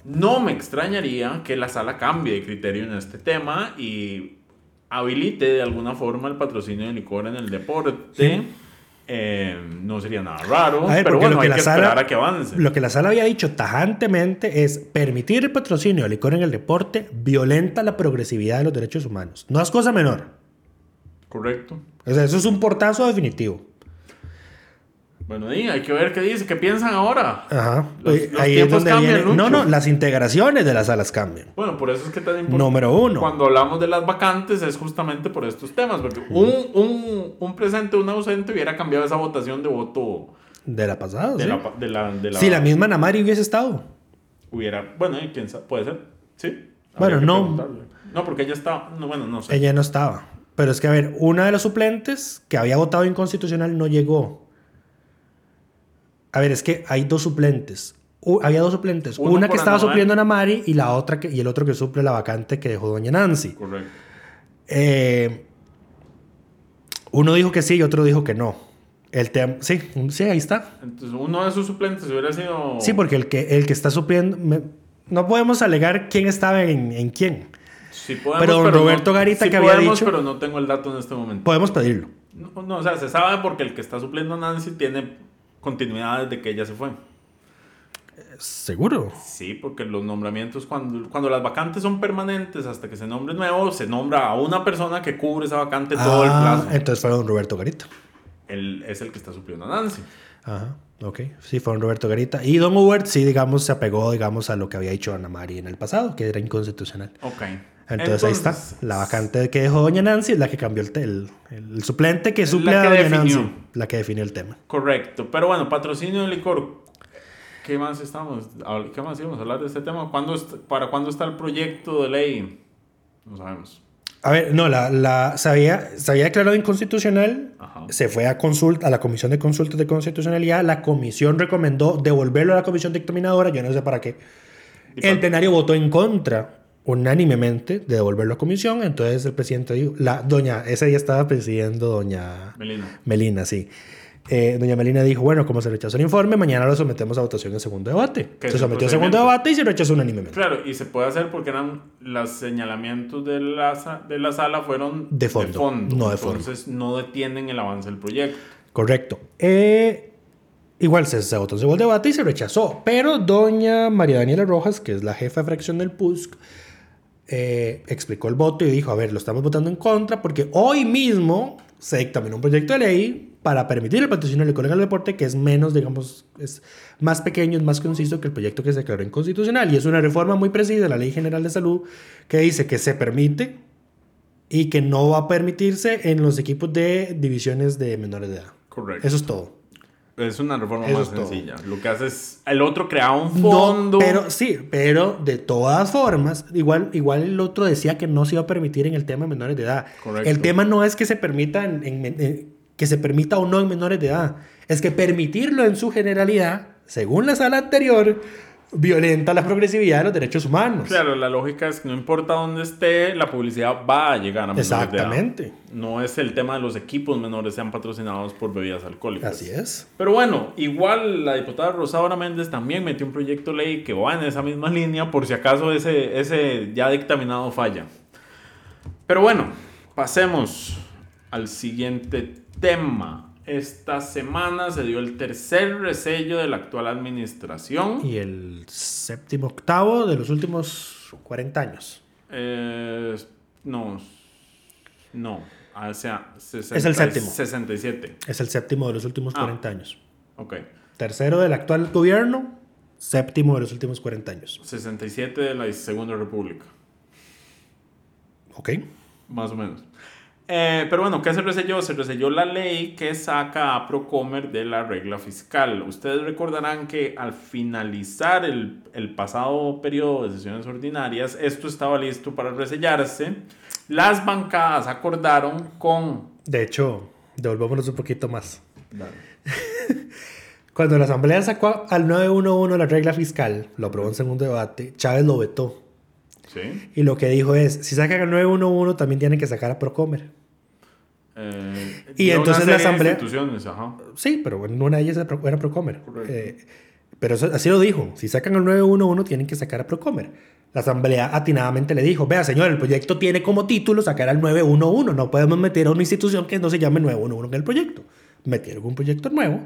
No me extrañaría que la sala cambie de criterio en este tema y habilite de alguna forma el patrocinio de licor en el deporte. Eh, no sería nada raro, pero bueno, hay que, esperar a que avance. Lo que la sala había dicho tajantemente es permitir el patrocinio de licor en el deporte violenta la progresividad de los derechos humanos. No es cosa menor. Correcto. O sea, eso es un portazo definitivo. Bueno, hay que ver qué dice, qué piensan ahora. Ajá. Los, tiempos cambian. no, no, las integraciones de las salas cambian. Bueno, por eso es que tan importante. Número uno. Cuando hablamos de las vacantes es justamente por estos temas, porque un, un, un presente, un ausente hubiera cambiado esa votación de voto. De la pasada, de sí. La, de la, de la, si la misma Namari hubiese estado. Hubiera, bueno, quién sabe, puede ser, sí. Bueno, no. No, porque ella estaba, no, bueno, no sé. Ella no estaba. Pero es que, a ver, una de los suplentes que había votado inconstitucional no llegó. A ver, es que hay dos suplentes. había dos suplentes. una que estaba supliendo a Namari y, la otra que, y el otro que suple la vacante que dejó Doña Nancy. Correcto. Eh, uno dijo que sí y otro dijo que no. El tema, sí, sí, ahí está. Entonces, uno de sus suplentes hubiera sido. Sí, porque el que, el que está supliendo. no podemos alegar quién estaba en, en quién pero don Roberto Garita que había dicho. pero no tengo el dato en este momento. Podemos pedirlo. No, o sea, se sabe porque el que está supliendo a Nancy tiene continuidad desde que ella se fue. ¿Seguro? Sí, porque los nombramientos, cuando, cuando las vacantes son permanentes hasta que se nombre nuevo, se nombra a una persona que cubre esa vacante todo el ah, plazo. Entonces fue don Roberto Garita. Él es el que está supliendo a Nancy. Ajá, ok. Sí, fue don Roberto Garita. Y don Hubert sí, digamos, se apegó, digamos, a lo que había dicho Ana María en el pasado, que era inconstitucional. Ok. Entonces, ahí está. La vacante que dejó Doña Nancy es la que cambió el, el, suplente que suple a Doña Nancy. La que definió el tema. Correcto. Pero bueno, patrocinio de licor. ¿Qué más estamos? ¿Qué más íbamos a hablar de este tema? ¿Cuándo, ¿Para cuándo está el proyecto de ley? No sabemos. A ver, no, la, la, se, había, se había declarado inconstitucional, se fue a, consulta, a la Comisión de Consultas de Constitucionalidad, la comisión recomendó devolverlo a la comisión dictaminadora, yo no sé para qué. El plenario votó en contra unánimemente de devolverlo a comisión. Entonces el presidente dijo, la doña, ese día estaba presidiendo doña Melina. Melina, sí. Eh, doña Melina dijo, bueno, como se rechazó el informe, mañana lo sometemos a votación en segundo debate. Se sometió a segundo debate y se rechazó unánimemente. Claro, y se puede hacer porque eran los señalamientos de la, de la sala fueron de fondo, no de fondo. Entonces no detienen el avance del proyecto. Correcto. Eh, igual se, se votó en segundo debate y se rechazó. Pero doña María Daniela Rojas, que es la jefa de fracción del PUSC, eh, explicó el voto y dijo, a ver, lo estamos votando en contra porque hoy mismo se dictaminó un proyecto de ley para permitir el patrocinio colega del deporte que es menos, digamos, es más pequeño, es más conciso que el proyecto que se declaró inconstitucional. Y es una reforma muy precisa de la Ley General de Salud que dice que se permite y que no va a permitirse en los equipos de divisiones de menores de edad. Correcto. Eso es todo. Es una reforma más sencilla. Lo que hace es. El otro crea un fondo. pero sí, pero de todas formas, igual, igual el otro decía que no se iba a permitir en el tema de menores de edad. Correcto. El tema no es que se permita en, que se permita o no en menores de edad. Es que permitirlo en su generalidad, según la sala anterior, violenta la progresividad de los derechos humanos. Claro, la lógica es que no importa dónde esté, la publicidad va a llegar a menores Exactamente. No es el tema de los equipos menores sean patrocinados por bebidas alcohólicas. Así es. Pero bueno, igual la diputada Rosaura Méndez también metió un proyecto de ley que va en esa misma línea por si acaso ese, ese ya dictaminado falla. Pero bueno, pasemos al siguiente tema. Esta semana se dio el tercer resello de la actual administración. Y el séptimo octavo de los últimos 40 años. Eh, no, no, o sea, es el séptimo. 67. Es el séptimo de los últimos 40 ah, años. Ok. Tercero del actual gobierno, séptimo de los últimos 40 años. 67 de la Segunda República. Ok. Más o menos. Eh, pero bueno, ¿qué se reselló? Se reselló la ley que saca a Procomer de la regla fiscal. Ustedes recordarán que al finalizar el, el pasado periodo de sesiones ordinarias, esto estaba listo para resellarse. Las bancadas acordaron con... De hecho, devolvámonos un poquito más. Cuando la Asamblea sacó al 911 la regla fiscal, lo aprobó en segundo debate, Chávez lo vetó. Y lo que dijo es, si sacan el 911 también tienen que sacar a Procomer. Eh, y entonces la asamblea... Instituciones, ajá. Sí, pero en una de ellas era Procomer. Eh, pero así lo dijo, si sacan el 911 tienen que sacar a Procomer. La asamblea atinadamente le dijo, vea señor, el proyecto tiene como título sacar al 911, no podemos meter a una institución que no se llame 911 en el proyecto. Metieron un proyecto nuevo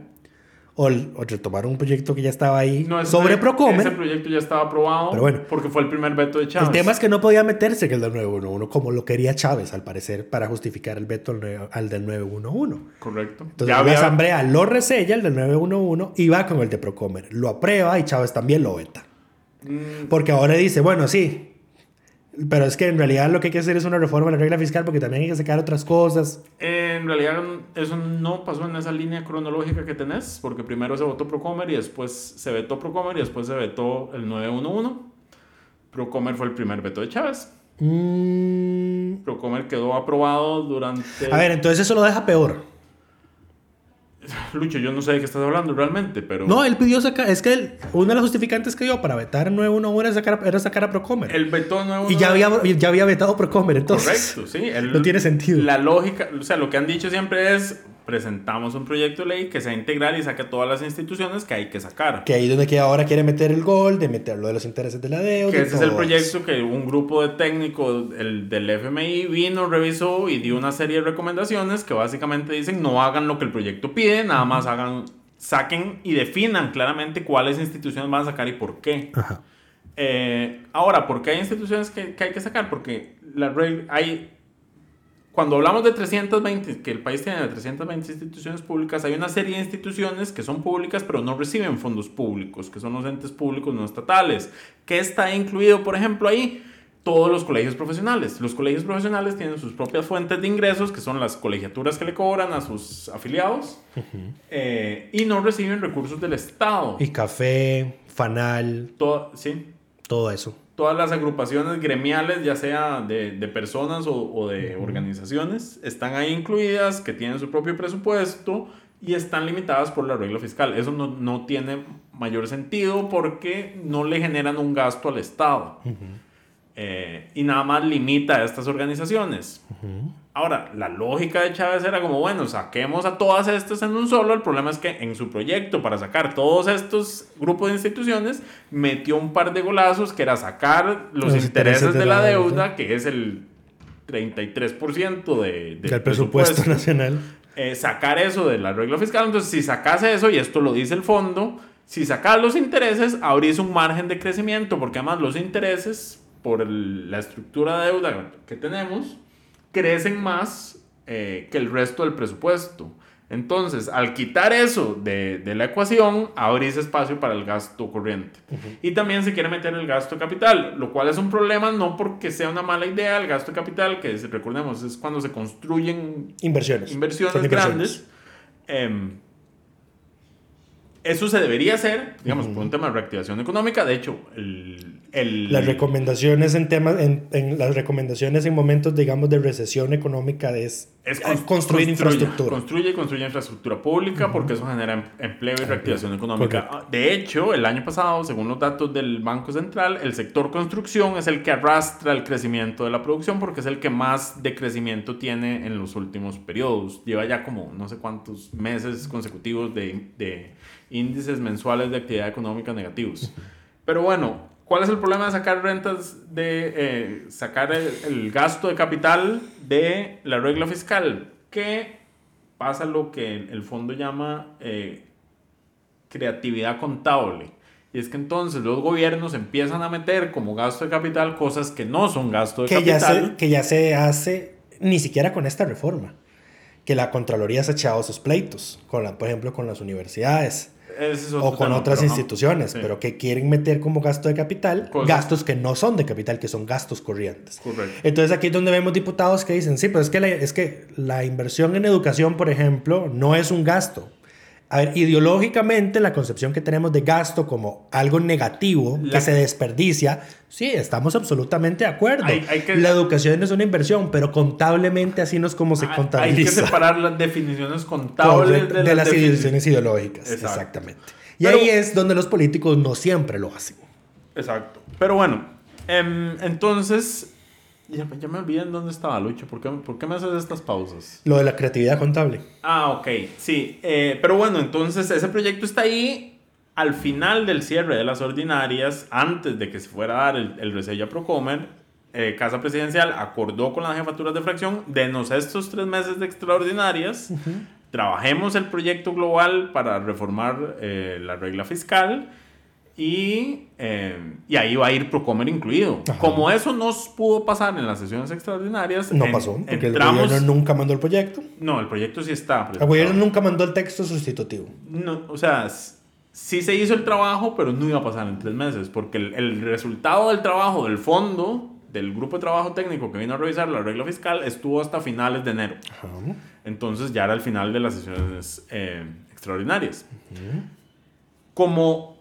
o, o retomar un proyecto que ya estaba ahí sobre Procomer. Ese proyecto ya estaba aprobado pero bueno, porque fue el primer veto de Chávez. El tema es que no podía meterse en el del 911 como lo quería Chávez, al parecer, para justificar el veto al, del 911. Correcto. Entonces la Asamblea lo resella, el del 911, y va con el de Procomer. Lo aprueba y Chávez también lo veta. Mm. Porque ahora dice, bueno, sí, pero es que en realidad lo que hay que hacer es una reforma de la regla fiscal porque también hay que sacar otras cosas. en realidad eso no pasó en esa línea cronológica que tenés, porque primero se votó Procomer y después se vetó Procomer y después se vetó el 911. Procomer fue el primer veto de Chávez. Mm. Procomer quedó aprobado durante... A ver, entonces eso lo deja peor. Lucho, yo no sé de qué estás hablando realmente, pero... No, él pidió sacar... Es que una de las justificantes que dio para vetar el 911 era sacar, era sacar a Procomer. El vetó 911... Y ya había, ya había vetado Procomer, entonces... Correcto, sí. no tiene sentido. La lógica... O sea, lo que han dicho siempre es presentamos un proyecto de ley que sea integral y saque todas las instituciones que hay que sacar. Que ahí donde que ahora quiere meter el gol, de meterlo de los intereses de la deuda. Que ese es el proyecto que un grupo de técnicos el, del FMI vino, revisó y dio una serie de recomendaciones que básicamente dicen no hagan lo que el proyecto pide, nada más hagan, saquen y definan claramente cuáles instituciones van a sacar y por qué. Eh, ahora, ¿por qué hay instituciones que, que hay que sacar? Porque la hay cuando hablamos de 320, que el país tiene 320 instituciones públicas, hay una serie de instituciones que son públicas pero no reciben fondos públicos, que son los entes públicos no estatales. ¿Qué está incluido, por ejemplo, ahí? Todos los colegios profesionales. Los colegios profesionales tienen sus propias fuentes de ingresos, que son las colegiaturas que le cobran a sus afiliados, eh, y no reciben recursos del Estado. Y café, fanal. Todo, sí. Todo eso todas las agrupaciones gremiales, ya sea de, de personas o, o de organizaciones, están ahí incluidas, que tienen su propio presupuesto y están limitadas por la regla fiscal. Eso no, no tiene mayor sentido porque no le generan un gasto al Estado. Eh, y nada más limita a estas organizaciones. Ahora, la lógica de Chávez era como, bueno, saquemos a todas estas en un solo. El problema es que en su proyecto para sacar todos estos grupos de instituciones, metió un par de golazos que era sacar los, intereses, de, la, deuda, que es el 33% de, del presupuesto, nacional. Eh, sacar eso de la regla fiscal. Entonces, si sacase eso, y esto lo dice el fondo, si sacas los intereses, abrís un margen de crecimiento, porque además los intereses por la estructura de deuda que tenemos, crecen más eh, que el resto del presupuesto. Entonces, al quitar eso de, de la ecuación, abrís espacio para el gasto corriente. Y también se quiere meter el gasto capital, lo cual es un problema no porque sea una mala idea. El gasto capital, que recordemos, es cuando se construyen inversiones, inversiones, grandes. Em, eso se debería hacer, digamos, por un tema de reactivación económica. De hecho, el, el... las recomendaciones en temas, en, en, las recomendaciones en momentos, digamos, de recesión económica es, es construir infraestructura. Construye y construye infraestructura pública porque eso genera em, empleo y reactivación económica. De hecho, el año pasado, según los datos del Banco Central, el sector construcción es el que arrastra el crecimiento de la producción porque es el que más de crecimiento tiene en los últimos periodos. Lleva ya como no sé cuántos meses consecutivos de, de índices mensuales de actividad económica negativos. Pero bueno, ¿cuál es el problema de sacar rentas, de eh, sacar el, gasto de capital de la regla fiscal? Que pasa lo que el fondo llama eh, creatividad contable. Y es que entonces los gobiernos empiezan a meter como gasto de capital cosas que no son gasto de que capital. Ya se, que ya se hace ni siquiera con esta reforma. Que la Contraloría se ha echado sus pleitos, con la, por ejemplo, con las universidades o con otras instituciones, pero que quieren meter como gasto de capital gastos que no son de capital, que son gastos corrientes. Correcto. Entonces aquí es donde vemos diputados que dicen, sí, pero es que, es que la inversión en educación, por ejemplo, no es un gasto, a ver, ideológicamente la concepción que tenemos de gasto como algo negativo que se desperdicia, sí, estamos absolutamente de acuerdo. La educación es una inversión, pero contablemente así no es como se contabiliza. Hay que separar las definiciones contables de, las, definiciones ideológicas. Exactamente. Y ahí es donde los políticos no siempre lo hacen. Exacto. Pero bueno, em, entonces ya, ya, me olvidé en dónde estaba Lucho. ¿Por qué, ¿Por qué, me haces estas pausas? Lo de la creatividad contable. Ah, ok. Sí. Eh, pero bueno, entonces ese proyecto está ahí. Al final del cierre de las ordinarias, antes de que se fuera a dar el, el resello a Procomer, eh, Casa Presidencial acordó con las jefaturas de fracción denos estos tres meses de extraordinarias. Trabajemos el proyecto global para reformar eh, la regla fiscal y, eh, y, ahí va a ir Procomer incluido. Como eso no pudo pasar en las sesiones extraordinarias. No pasó, porque el gobierno nunca mandó el proyecto. No, el proyecto sí está. El gobierno nunca mandó el texto sustitutivo. No, o sea, sí se hizo el trabajo, pero no iba a pasar en tres meses, porque el, el resultado del trabajo del fondo, del grupo de trabajo técnico que vino a revisar la regla fiscal, estuvo hasta finales de enero. Entonces ya era el final de las sesiones eh, extraordinarias. Como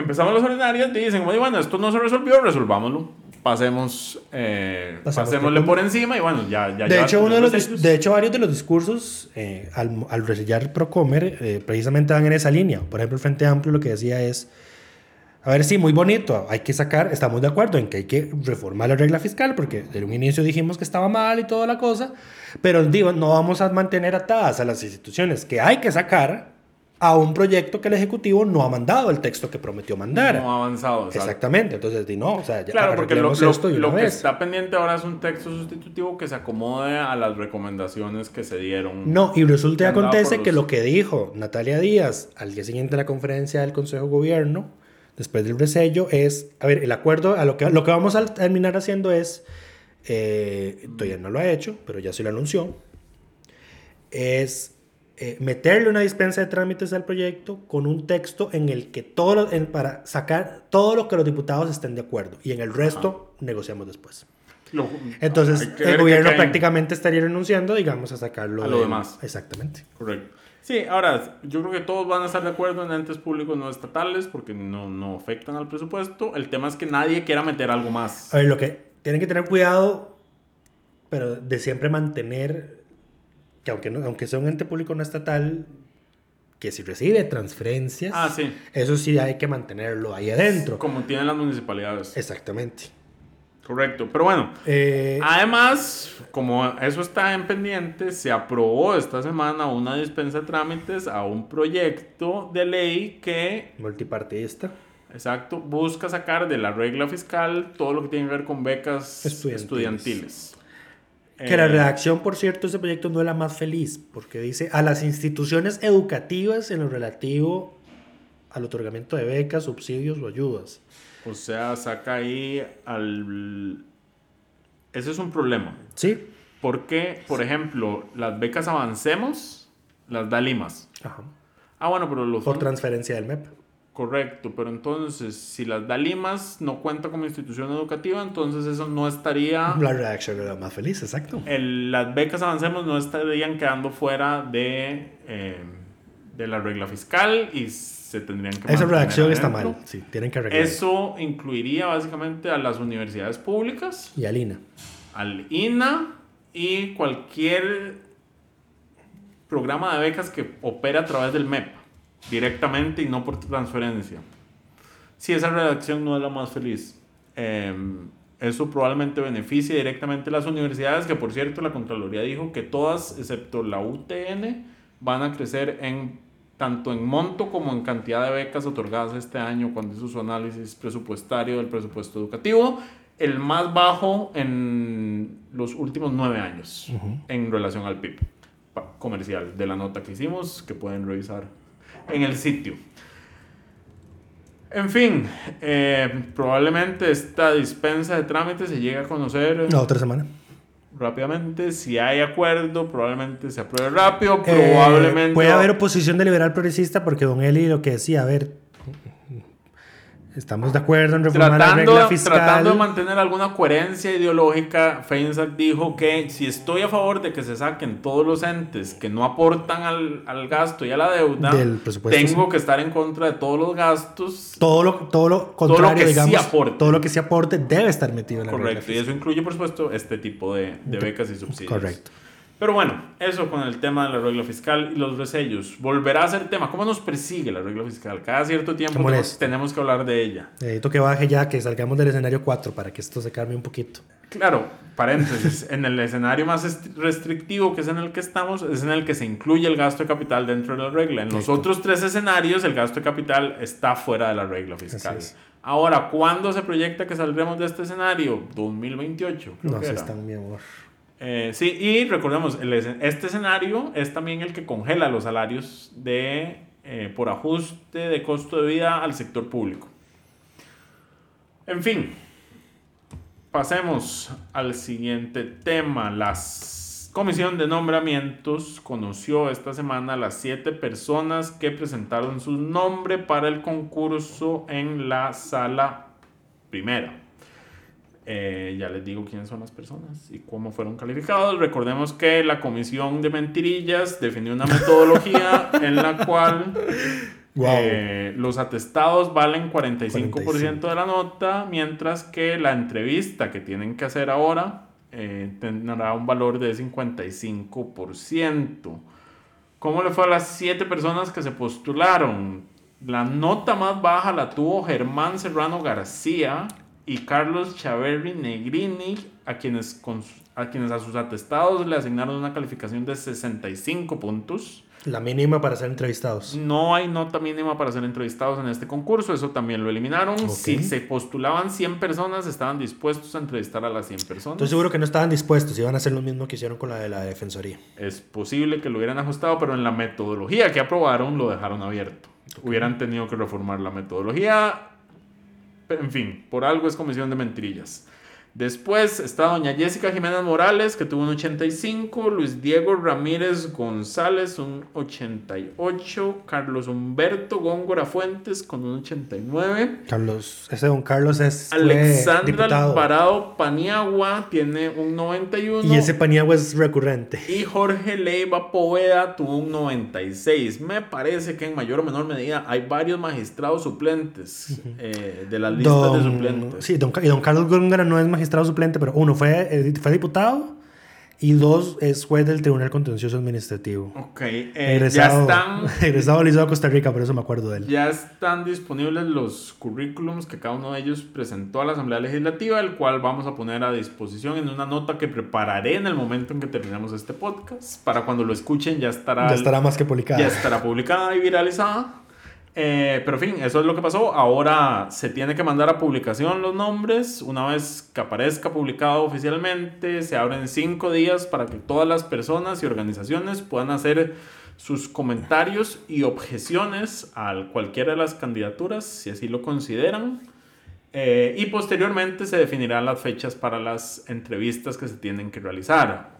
empezamos las ordinarias y dicen, bueno, esto no se resolvió, resolvámoslo. Pasemos, eh, pasémosle por encima y bueno, ya... ya de, hecho, uno de, los, de hecho, varios de los discursos eh, al, al resellar Procomer eh, precisamente van en esa línea. Por ejemplo, el Frente Amplio lo que decía es, a ver, sí, muy bonito, hay que sacar, estamos de acuerdo en que hay que reformar la regla fiscal porque desde un inicio dijimos que estaba mal y toda la cosa, pero digo, no vamos a mantener atadas a las instituciones que hay que sacar a un proyecto que el Ejecutivo no ha mandado el texto que prometió mandar. No ha avanzado. Exactamente, entonces di no, o sea, ya Claro, porque lo, lo que está pendiente ahora es un texto sustitutivo que se acomode a las recomendaciones que se dieron. No, y resulta y acontece que lo que dijo Natalia Díaz al día siguiente de la conferencia del Consejo de Gobierno, después del resello, es, a ver, el acuerdo, a lo que, lo que vamos a terminar haciendo es, eh, todavía no lo ha hecho, pero ya se lo anunció, es eh, meterle una dispensa de trámites al proyecto con un texto en el que todo para sacar todo lo que los diputados estén de acuerdo y en el resto negociamos después. Entonces, el gobierno prácticamente estaría renunciando, digamos, a sacarlo a lo demás. Exactamente. Correcto. Sí, ahora, yo creo que todos van a estar de acuerdo en entes públicos no estatales porque no, no afectan al presupuesto. El tema es que nadie quiera meter algo más. A ver, lo que tienen que tener cuidado, pero de siempre mantener que aunque, no, aunque sea un ente público no estatal, que si recibe transferencias, ah, sí. eso sí hay que mantenerlo ahí adentro. Como tienen las municipalidades. Exactamente. Correcto. Pero bueno, eh, además, como eso está en pendiente, se aprobó esta semana una dispensa de trámites a un proyecto de ley que... Multipartidista. Exacto, busca sacar de la regla fiscal todo lo que tiene que ver con becas estudiantiles. Que la eh, redacción, por cierto, de ese proyecto no es la más feliz, porque dice a las instituciones educativas en lo relativo al otorgamiento de becas, subsidios o ayudas. O sea, saca ahí al... Ese es un problema. Sí. Porque, por ejemplo, las becas Avancemos las da Limas. Ajá. Ah, bueno, pero los... Por transferencia del MEP. Correcto, pero entonces, si las Dalimas no cuenta como institución educativa, entonces eso no estaría... La reacción era más feliz, exacto. las becas Avancemos no estarían quedando fuera de, eh, de la regla fiscal y se tendrían que... Esa redacción está mal, sí, tienen que arreglar. Eso incluiría básicamente a las universidades públicas. Y al INA. Al INA y cualquier programa de becas que opere a través del MEP directamente y no por transferencia. Si esa redacción no es la más feliz, em, eso probablemente beneficie directamente a las universidades, que por cierto la Contraloría dijo que todas, excepto la UTN, van a crecer en tanto en monto como en cantidad de becas otorgadas este año cuando hizo su análisis presupuestario del presupuesto educativo, el más bajo en los últimos nueve años en relación al PIB. comercial de la nota que hicimos que pueden revisar en el sitio. En fin, eh, probablemente esta dispensa de trámites se llegue a conocer. La otra semana. Rápidamente, si hay acuerdo, probablemente se apruebe rápido. Eh, probablemente. puede haber oposición de liberal progresista porque Don Eli lo que decía, a ver, Estamos de acuerdo en reformar tratando, la regla fiscal. Tratando de mantener alguna coherencia ideológica, Feinsack dijo que si estoy a favor de que se saquen todos los entes que no aportan al, al gasto y a la deuda, tengo que estar en contra de todos los gastos. Todo lo, todo lo contrario, todo lo que digamos, sí aporte. todo lo que sí aporte debe estar metido en la Correcto, regla y eso incluye, por supuesto, este tipo de, de becas y subsidios. Correcto. Pero bueno, eso con el tema de la regla fiscal y los resellos. Volverá a ser tema. ¿Cómo nos persigue la regla fiscal? Cada cierto tiempo tenemos que hablar de ella. Necesito que baje ya, que salgamos del escenario 4 para que esto se calme un poquito. Claro, paréntesis. en el escenario más restrictivo que es en el que estamos, es en el que se incluye el gasto de capital dentro de la regla. En los otros tres escenarios, el gasto de capital está fuera de la regla fiscal. Ahora, ¿cuándo se proyecta que saldremos de este escenario? 2028. Creo no, que están, mi amor. Eh, sí, y recordemos, este escenario es también el que congela los salarios de, eh, por ajuste de costo de vida al sector público. En fin, pasemos al siguiente tema. La Comisión de Nombramientos conoció esta semana las siete personas que presentaron su nombre para el concurso en la sala primera. Eh, ya les digo quiénes son las personas y cómo fueron calificados. Recordemos que la comisión de mentirillas definió una metodología en la cual eh, los atestados valen 45%, de la nota, mientras que la entrevista que tienen que hacer ahora eh, tendrá un valor de 55%. ¿Cómo le fue a las siete personas que se postularon? La nota más baja la tuvo Germán Serrano García y Carlos Chaverri Negrini, a quienes, a quienes a sus atestados le asignaron una calificación de 65 puntos. La mínima para ser entrevistados. No hay nota mínima para ser entrevistados en este concurso, eso también lo eliminaron. Si se postulaban 100 personas, estaban dispuestos a entrevistar a las 100 personas. Estoy seguro que no estaban dispuestos, iban a hacer lo mismo que hicieron con la de la Defensoría. Es posible que lo hubieran ajustado, pero en la metodología que aprobaron lo dejaron abierto. Hubieran tenido que reformar la metodología en fin, por algo es comisión de mentirillas. Después está doña Jessica Jiménez Morales, que tuvo un 85, Luis Diego Ramírez González, un 88, Carlos Humberto Góngora Fuentes con un 89. Carlos, ese don Carlos es Alexandra Alvarado Paniagua tiene un 91. Y ese Paniagua es recurrente. Y Jorge Leiva Poveda tuvo un 96. Me parece que en mayor o menor medida hay varios magistrados suplentes eh, de las listas de suplentes. Sí, don, y don Carlos Góngora no es magistrado magistrado suplente, pero uno fue, eh, fue diputado y dos es juez del Tribunal Contencioso Administrativo. Ok, eh, ya están. Egresado de Costa Rica, por eso me acuerdo de él. Ya están disponibles los currículums que cada uno de ellos presentó a la Asamblea Legislativa, el cual vamos a poner a disposición en una nota que prepararé en el momento en que terminemos este podcast. Para cuando lo escuchen ya estará. Ya estará más que publicada. Ya estará publicada y viralizada. Eh, pero en fin, eso es lo que pasó. Ahora se tiene que mandar a publicación los nombres. Una vez que aparezca publicado oficialmente, se abren cinco días para que todas las personas y organizaciones puedan hacer sus comentarios y objeciones a cualquiera de las candidaturas, si así lo consideran. Eh, y posteriormente se definirán las fechas para las entrevistas que se tienen que realizar.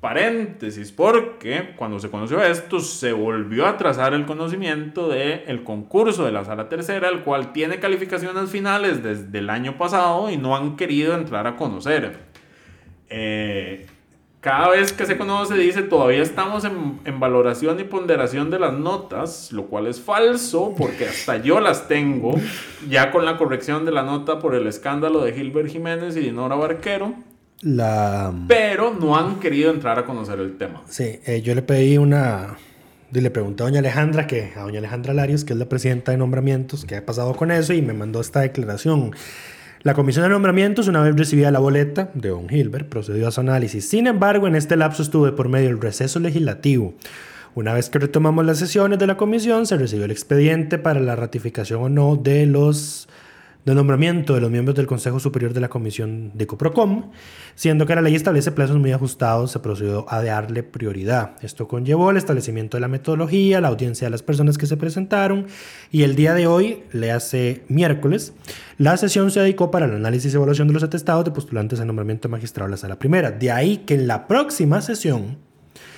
Paréntesis, porque cuando se conoció esto se volvió a trazar el conocimiento del el concurso de la sala tercera, el cual tiene calificaciones finales desde el año pasado y no han querido entrar a conocer. Eh, cada vez que se conoce dice todavía estamos en, en, valoración y ponderación de las notas, lo cual es falso porque hasta yo las tengo, ya con la corrección de la nota por el escándalo de Gilbert Jiménez y Dinora Barquero. La... Pero no han querido entrar a conocer el tema. Sí, eh, yo le pedí una... Le pregunté a doña Alejandra, que, a doña Alejandra Larios, que es la presidenta de nombramientos, qué ha pasado con eso y me mandó esta declaración. La comisión de nombramientos, una vez recibida la boleta de don Hilbert, procedió a su análisis. Sin embargo, en este lapso estuve por medio del receso legislativo. Una vez que retomamos las sesiones de la comisión, se recibió el expediente para la ratificación o no de los de nombramiento de los miembros del Consejo Superior de la Comisión de Coprocom, siendo que la ley establece plazos muy ajustados, se procedió a darle prioridad. Esto conllevó el establecimiento de la metodología, la audiencia de las personas que se presentaron y el día de hoy, le hace miércoles, la sesión se dedicó para el análisis y evaluación de los atestados de postulantes a nombramiento magistrado a la sala primera. De ahí que en la próxima sesión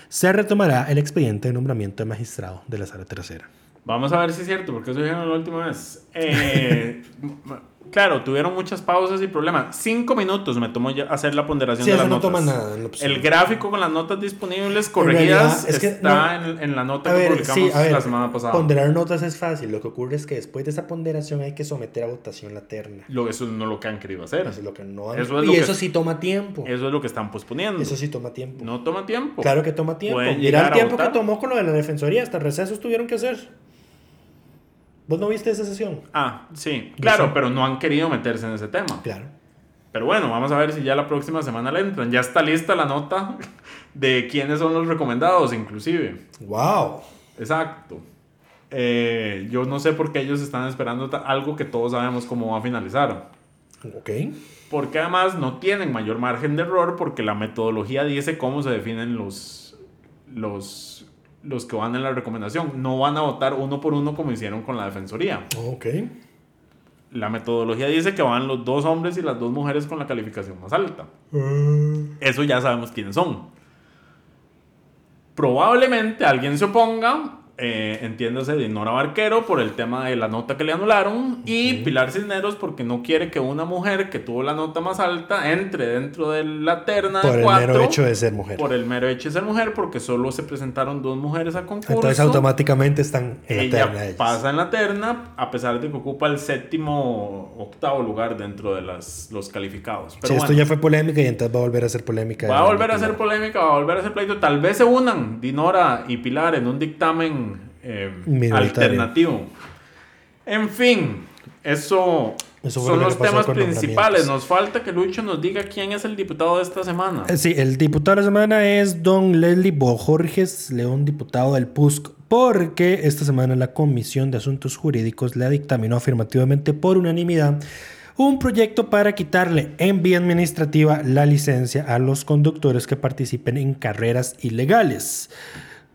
se retomará el expediente de nombramiento de magistrado de la sala tercera. Vamos a ver si es cierto, porque eso dijeron la última vez. Eh, claro, tuvieron muchas pausas y problemas. Cinco minutos me tomó ya hacer la ponderación Sí, de las no notas. toma nada. en lo El gráfico con las notas disponibles En corregidas realidad, es que está no- en, en la nota que ver, publicamos sí, ver, la semana pasada. Ponderar notas es fácil. Lo que ocurre es que después de esa ponderación hay que someter a votación la terna. Lo, eso no lo que han querido hacer. Eso es lo que no han- Eso es y que- eso sí toma tiempo. Eso es lo que están posponiendo. Eso sí toma tiempo. No toma tiempo. Claro que toma tiempo. Mira el tiempo que tomó con lo de la defensoría. Hasta recesos tuvieron que hacer. ¿Vos no viste esa sesión? Ah, sí. Claro, pero no han querido meterse en ese tema. Claro. Pero bueno, vamos a ver si ya la próxima semana le entran. Ya está lista la nota de quiénes son los recomendados, inclusive. ¡Wow! Exacto. Eh, yo no sé por qué ellos están esperando algo que todos sabemos cómo va a finalizar. Ok. Porque además no tienen mayor margen de error porque la metodología dice cómo se definen los, los, los que van en la recomendación. No van a votar uno por uno como hicieron con la defensoría. Ok. La metodología dice que van los dos hombres y las dos mujeres con la calificación más alta. Eso ya sabemos quiénes son. Probablemente alguien se oponga, eh, entiéndase, Dinora Barquero por el tema de la nota que le anularon y Pilar Cisneros porque no quiere que una mujer que tuvo la nota más alta entre dentro de la terna Por de el mero hecho de ser mujer. Por el mero hecho de ser mujer, porque solo se presentaron dos mujeres a concurso. Entonces automáticamente están en la terna ellas. pasa en la terna a pesar de que ocupa el séptimo, octavo lugar dentro de las, los calificados. Pero Sí, esto ya fue polémica y entonces va a volver a ser polémica. va a volver a ser polémica, va a volver a ser pleito. Tal vez se unan Dinora y Pilar en un dictamen eh, Minoritario. alternativo. En fin, eso, son los temas principales. Nos falta que Lucho nos diga quién es el diputado de esta semana. Eh, Sí, el diputado de la semana es don Leslie Bojorges León, diputado del PUSC, porque esta semana la Comisión de Asuntos Jurídicos le dictaminó afirmativamente por unanimidad un proyecto para quitarle en vía administrativa la licencia a los conductores que participen en carreras ilegales.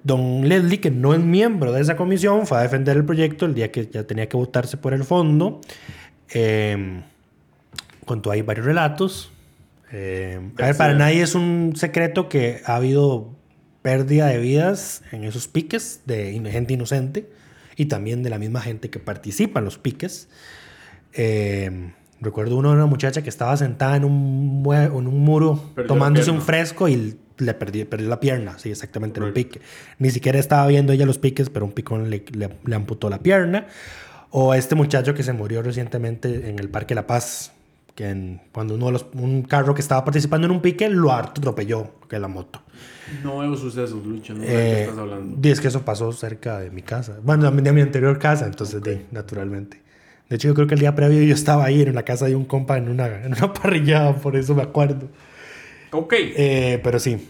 Don Leslie, que no es miembro de esa comisión, fue a defender el proyecto el día que ya tenía que votarse por el fondo. Eh, contó ahí varios relatos. Eh, a ver, para nadie es un secreto que ha habido pérdida de vidas en esos piques de gente inocente y también de la misma gente que participa en los piques. Eh, recuerdo uno de una muchacha que estaba sentada en un, en un muro Perdió tomándose un fresco y le perdió, perdió la pierna, sí, exactamente, en un pique. Ni siquiera estaba viendo ella los piques, pero un picón le, le- le amputó la pierna. O este muchacho que se murió recientemente en el Parque La Paz, que en- cuando uno de los, un carro que estaba participando en un pique lo atropelló, que la moto. No veo sucesos, Lucho. No sé de qué Eh, estás hablando. di, es que eso pasó cerca de mi casa. Bueno, de mi anterior casa, entonces, di, naturalmente. De hecho, yo creo que el día previo yo estaba ahí en la casa de un compa en una, en una parrillada, por eso me acuerdo. Ok. Eh, pero sí.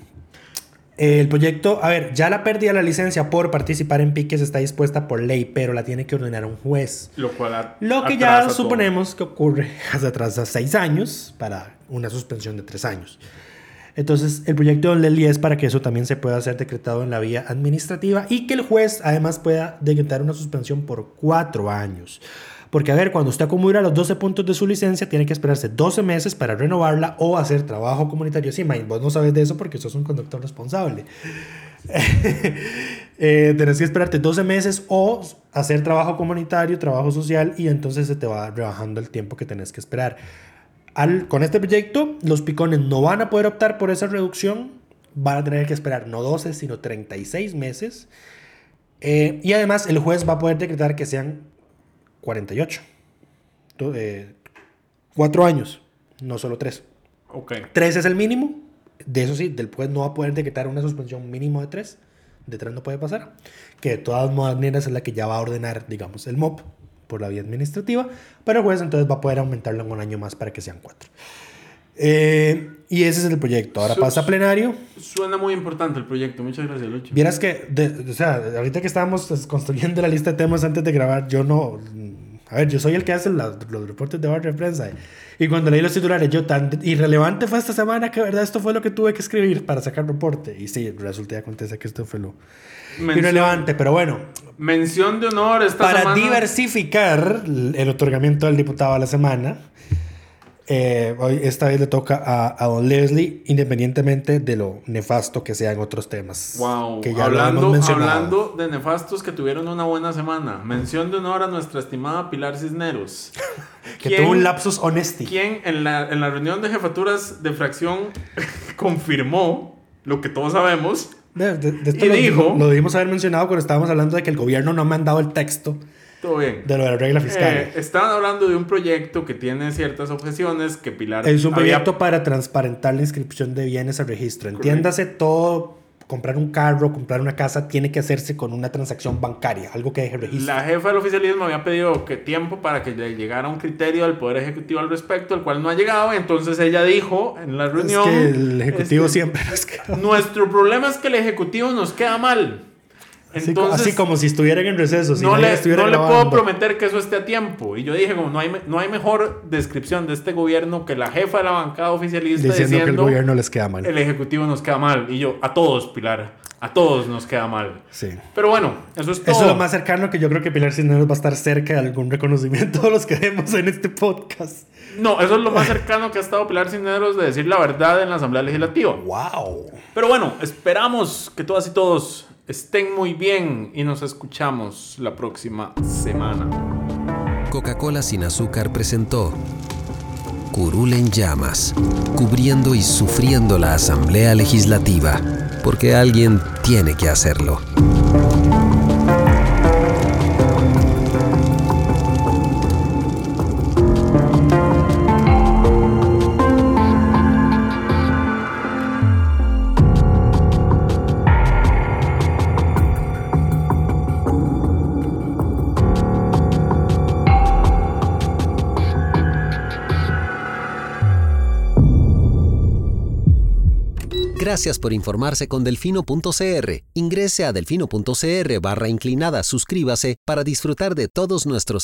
El proyecto, a ver, ya la pérdida de la licencia por participar en piques está dispuesta por ley, pero la tiene que ordenar un juez. Lo cual a- Lo que ya atrasa todo. suponemos que ocurre hasta atrás de seis años para una suspensión de tres años. Entonces, el proyecto de Leslie es para que eso también se pueda ser decretado en la vía administrativa y que el juez además pueda decretar una suspensión por cuatro años. Porque, a ver, cuando usted acumula los 12 puntos de su licencia, tiene que esperarse 12 meses para renovarla o hacer trabajo comunitario. Sí, Mike, vos no sabes de eso porque sos un conductor responsable. Eh, tenés que esperarte 12 meses o hacer trabajo comunitario, trabajo social y entonces se te va rebajando el tiempo que tenés que esperar. Al, con este proyecto, los picones no van a poder optar por esa reducción, van a tener que esperar no 12, sino 36 meses. Eh, y además, el juez va a poder decretar que sean 48. To- eh, cuatro años, no solo tres. Ok. Tres es el mínimo. De eso sí, del juez no va a poder decretar una suspensión mínimo de tres. De tres no puede pasar. Que de todas maneras es la que ya va a ordenar, digamos, el MOP por la vía administrativa. Pero el juez entonces va a poder aumentarlo en un año más para que sean cuatro. Eh, y ese es el proyecto. Ahora Sus- pasa a plenario. Suena muy importante el proyecto. Muchas gracias, Lucho. Vieras que, de- o sea, ahorita que estábamos pues, construyendo la lista de temas antes de grabar, yo no, A ver, yo soy el que hace los reportes de barra de prensa. Y cuando leí los titulares, yo tan irrelevante fue esta semana que, verdad, esto fue lo que tuve que escribir para sacar reporte. Y sí, resulta y acontece que esto fue lo irrelevante, pero bueno. Mención de honor esta para diversificar el otorgamiento del diputado a la semana. Eh, hoy, esta vez le toca a, a, Don Leslie, independientemente de lo nefasto que sean otros temas. Wow. Que ya hablando, hablando de nefastos que tuvieron una buena semana. Mención de honor a nuestra estimada Pilar Cisneros. que tuvo un lapsus honesty. Quien en la, en la reunión de jefaturas de fracción confirmó lo que todos sabemos. De, esto y lo, dijo, lo debimos haber mencionado cuando estábamos hablando de que el gobierno no ha mandado el texto todo bien. De lo de la regla fiscal. Eh, estaban hablando de un proyecto que tiene ciertas objeciones que Pilar. Es un proyecto para transparentar la inscripción de bienes al registro. Entiéndase todo comprar un carro, comprar una casa, tiene que hacerse con una transacción bancaria, algo que deje registro. La jefa del oficialismo había pedido que tiempo para que le llegara un criterio del Poder Ejecutivo al respecto, el cual no ha llegado. Entonces ella dijo en la reunión... Es que el Ejecutivo este, siempre Nuestro problema es que el Ejecutivo nos queda mal. Entonces, así, como si estuvieran en receso. no le, no le puedo prometer que eso esté a tiempo. Y yo dije, como no hay, no hay mejor descripción de este gobierno que la jefa de la bancada oficialista diciendo, que el gobierno les queda mal. El ejecutivo nos queda mal. Y yo, a todos, Pilar. A todos nos queda mal. Sí. Pero bueno, eso es todo. Eso es lo más cercano que yo creo que Pilar Cisneros va a estar cerca de algún reconocimiento de los que vemos en este podcast. No, eso es lo más cercano que ha estado Pilar Cisneros de decir la verdad en la Asamblea Legislativa. ¡Wow! Pero bueno, esperamos que todas y todos Estén muy bien y nos escuchamos la próxima semana. Coca-Cola sin azúcar presentó Curul en llamas, cubriendo y sufriendo la Asamblea Legislativa, porque alguien tiene que hacerlo. Gracias por informarse con delfino.cr. Ingrese a delfino.cr barra inclinada, suscríbase para disfrutar de todos nuestros servicios